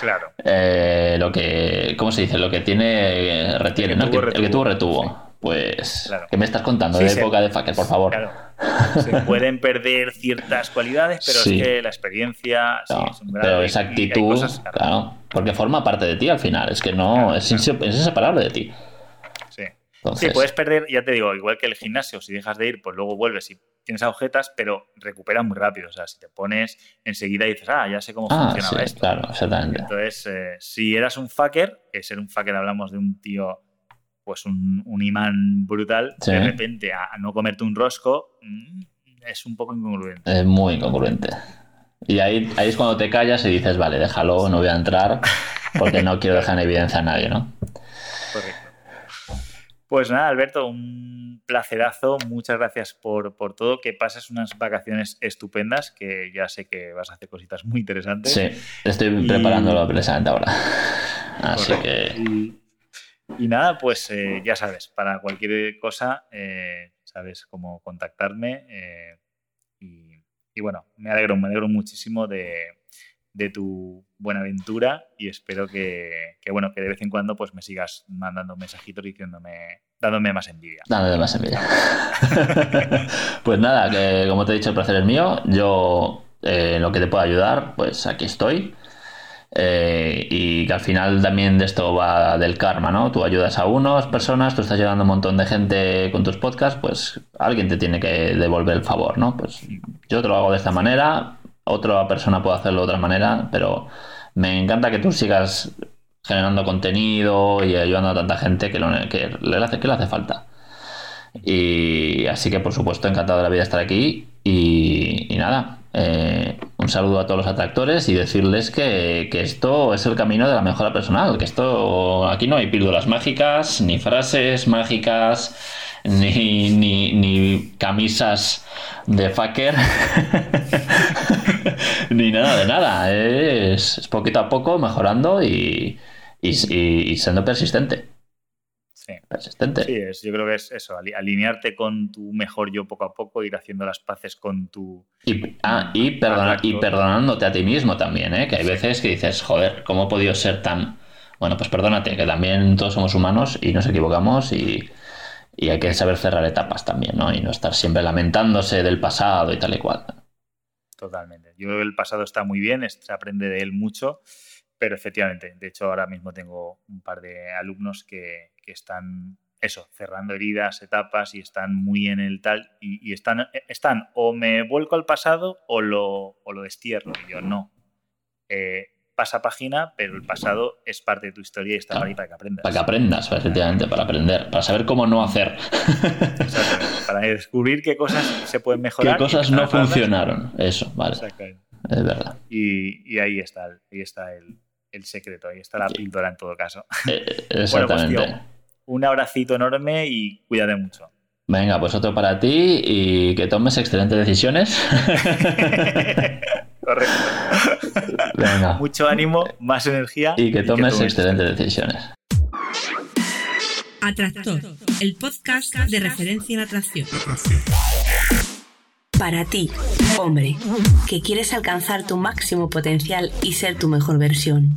Claro. eh, lo que, ¿cómo se dice? Lo que tiene, eh, retiene, El que ¿no? tuvo, Que- el que tuvo retuvo. Pues, Claro. ¿qué me estás contando Sí, de sí. época de fucker, por favor? Claro. Se pueden perder ciertas cualidades, pero Sí. es que la experiencia. sí, es un grado pero esa actitud, cosas- claro, porque forma parte de ti al final, es que no, Claro, es, inseparable de ti. Sí. Entonces, Sí, puedes perder, ya te digo, igual que el gimnasio, si dejas de ir, pues luego vuelves y tienes agujetas, pero recuperas muy rápido. O sea, si te pones enseguida y dices, ah, ya sé cómo ah, funcionaba sí, esto. claro, exactamente. Entonces, eh, si eras un fucker, que ser un fucker hablamos de un tío, pues un, un imán brutal, Sí. de repente a, a no comerte un rosco, mm, es un poco incongruente. Es muy incongruente. Y ahí, ahí es cuando te callas y dices, vale, déjalo, no voy a entrar porque no quiero dejar en evidencia a nadie, ¿no? Correcto. Pues nada, Alberto, un placerazo. Muchas gracias por, por todo. Que pases unas vacaciones estupendas, que ya sé que vas a hacer cositas muy interesantes. Sí, estoy Y- preparándolo precisamente ahora. Así Correcto. que Y, nada, pues eh, ya sabes, para cualquier cosa, eh, sabes cómo contactarme. eh, y, bueno, me alegro, me alegro muchísimo de, de tu buena aventura y espero que, que, bueno, que de vez en cuando pues me sigas mandando mensajitos diciéndome, dándome más envidia. Dame más envidia. pues nada, como te he dicho, el placer es mío. Yo, lo que te pueda ayudar, pues aquí estoy. Eh, y que al final también de esto va del karma, ¿no? Tú ayudas a unas personas, tú estás ayudando a un montón de gente con tus podcasts, pues alguien te tiene que devolver el favor, ¿no? Pues yo te lo hago de esta manera, otra persona puede hacerlo de otra manera, pero me encanta que tú sigas generando contenido y ayudando a tanta gente que, lo, que, le, hace, que le hace falta. Y así que, por supuesto, encantado de la vida estar aquí. Y, y nada, eh, un saludo a todos los atractores y decirles que, que, esto es el camino de la mejora personal. Que esto aquí no hay píldoras mágicas, ni frases mágicas, ni, ni, ni camisas de fucker, ni nada de nada. Es, es, poquito a poco mejorando y, y, siendo persistente. Sí. Persistente. Sí, es, yo creo que es eso, alinearte con tu mejor yo poco a poco, ir haciendo las paces con tu... Y, ah, y, perdona, y perdonándote a ti mismo también, ¿eh? que hay veces que dices, joder, ¿cómo he podido ser tan... Bueno, pues perdónate, que también todos somos humanos y nos equivocamos y, y hay que saber cerrar etapas también, ¿no? Y no estar siempre lamentándose del pasado y tal y cual. Totalmente. Yo creo que el pasado está muy bien, se aprende de él mucho, pero efectivamente, de hecho ahora mismo tengo un par de alumnos que, que están, eso, cerrando heridas, etapas y están muy en el tal y, y están, están o me vuelco al pasado o lo, o lo destierro. Y yo no. Eh, pasa página, pero el pasado es parte de tu historia y está para ahí para que aprendas. Para que aprendas, efectivamente, para aprender, para saber cómo no hacer. para descubrir qué cosas se pueden mejorar. Qué cosas no funcionaron. Eso, vale. Es verdad. Y, y, ahí está, ahí está el, el, secreto, ahí está la píldora en todo caso. Eh, exactamente. Bueno, pues, tío, un abracito enorme y cuídate mucho. Venga, pues otro para ti y que tomes excelentes decisiones. Correcto. Venga. Mucho ánimo, más energía. Y que tomes, y que tomes excelentes decisiones. Atractor, el podcast de referencia en atracción. Para ti, hombre, que quieres alcanzar tu máximo potencial y ser tu mejor versión.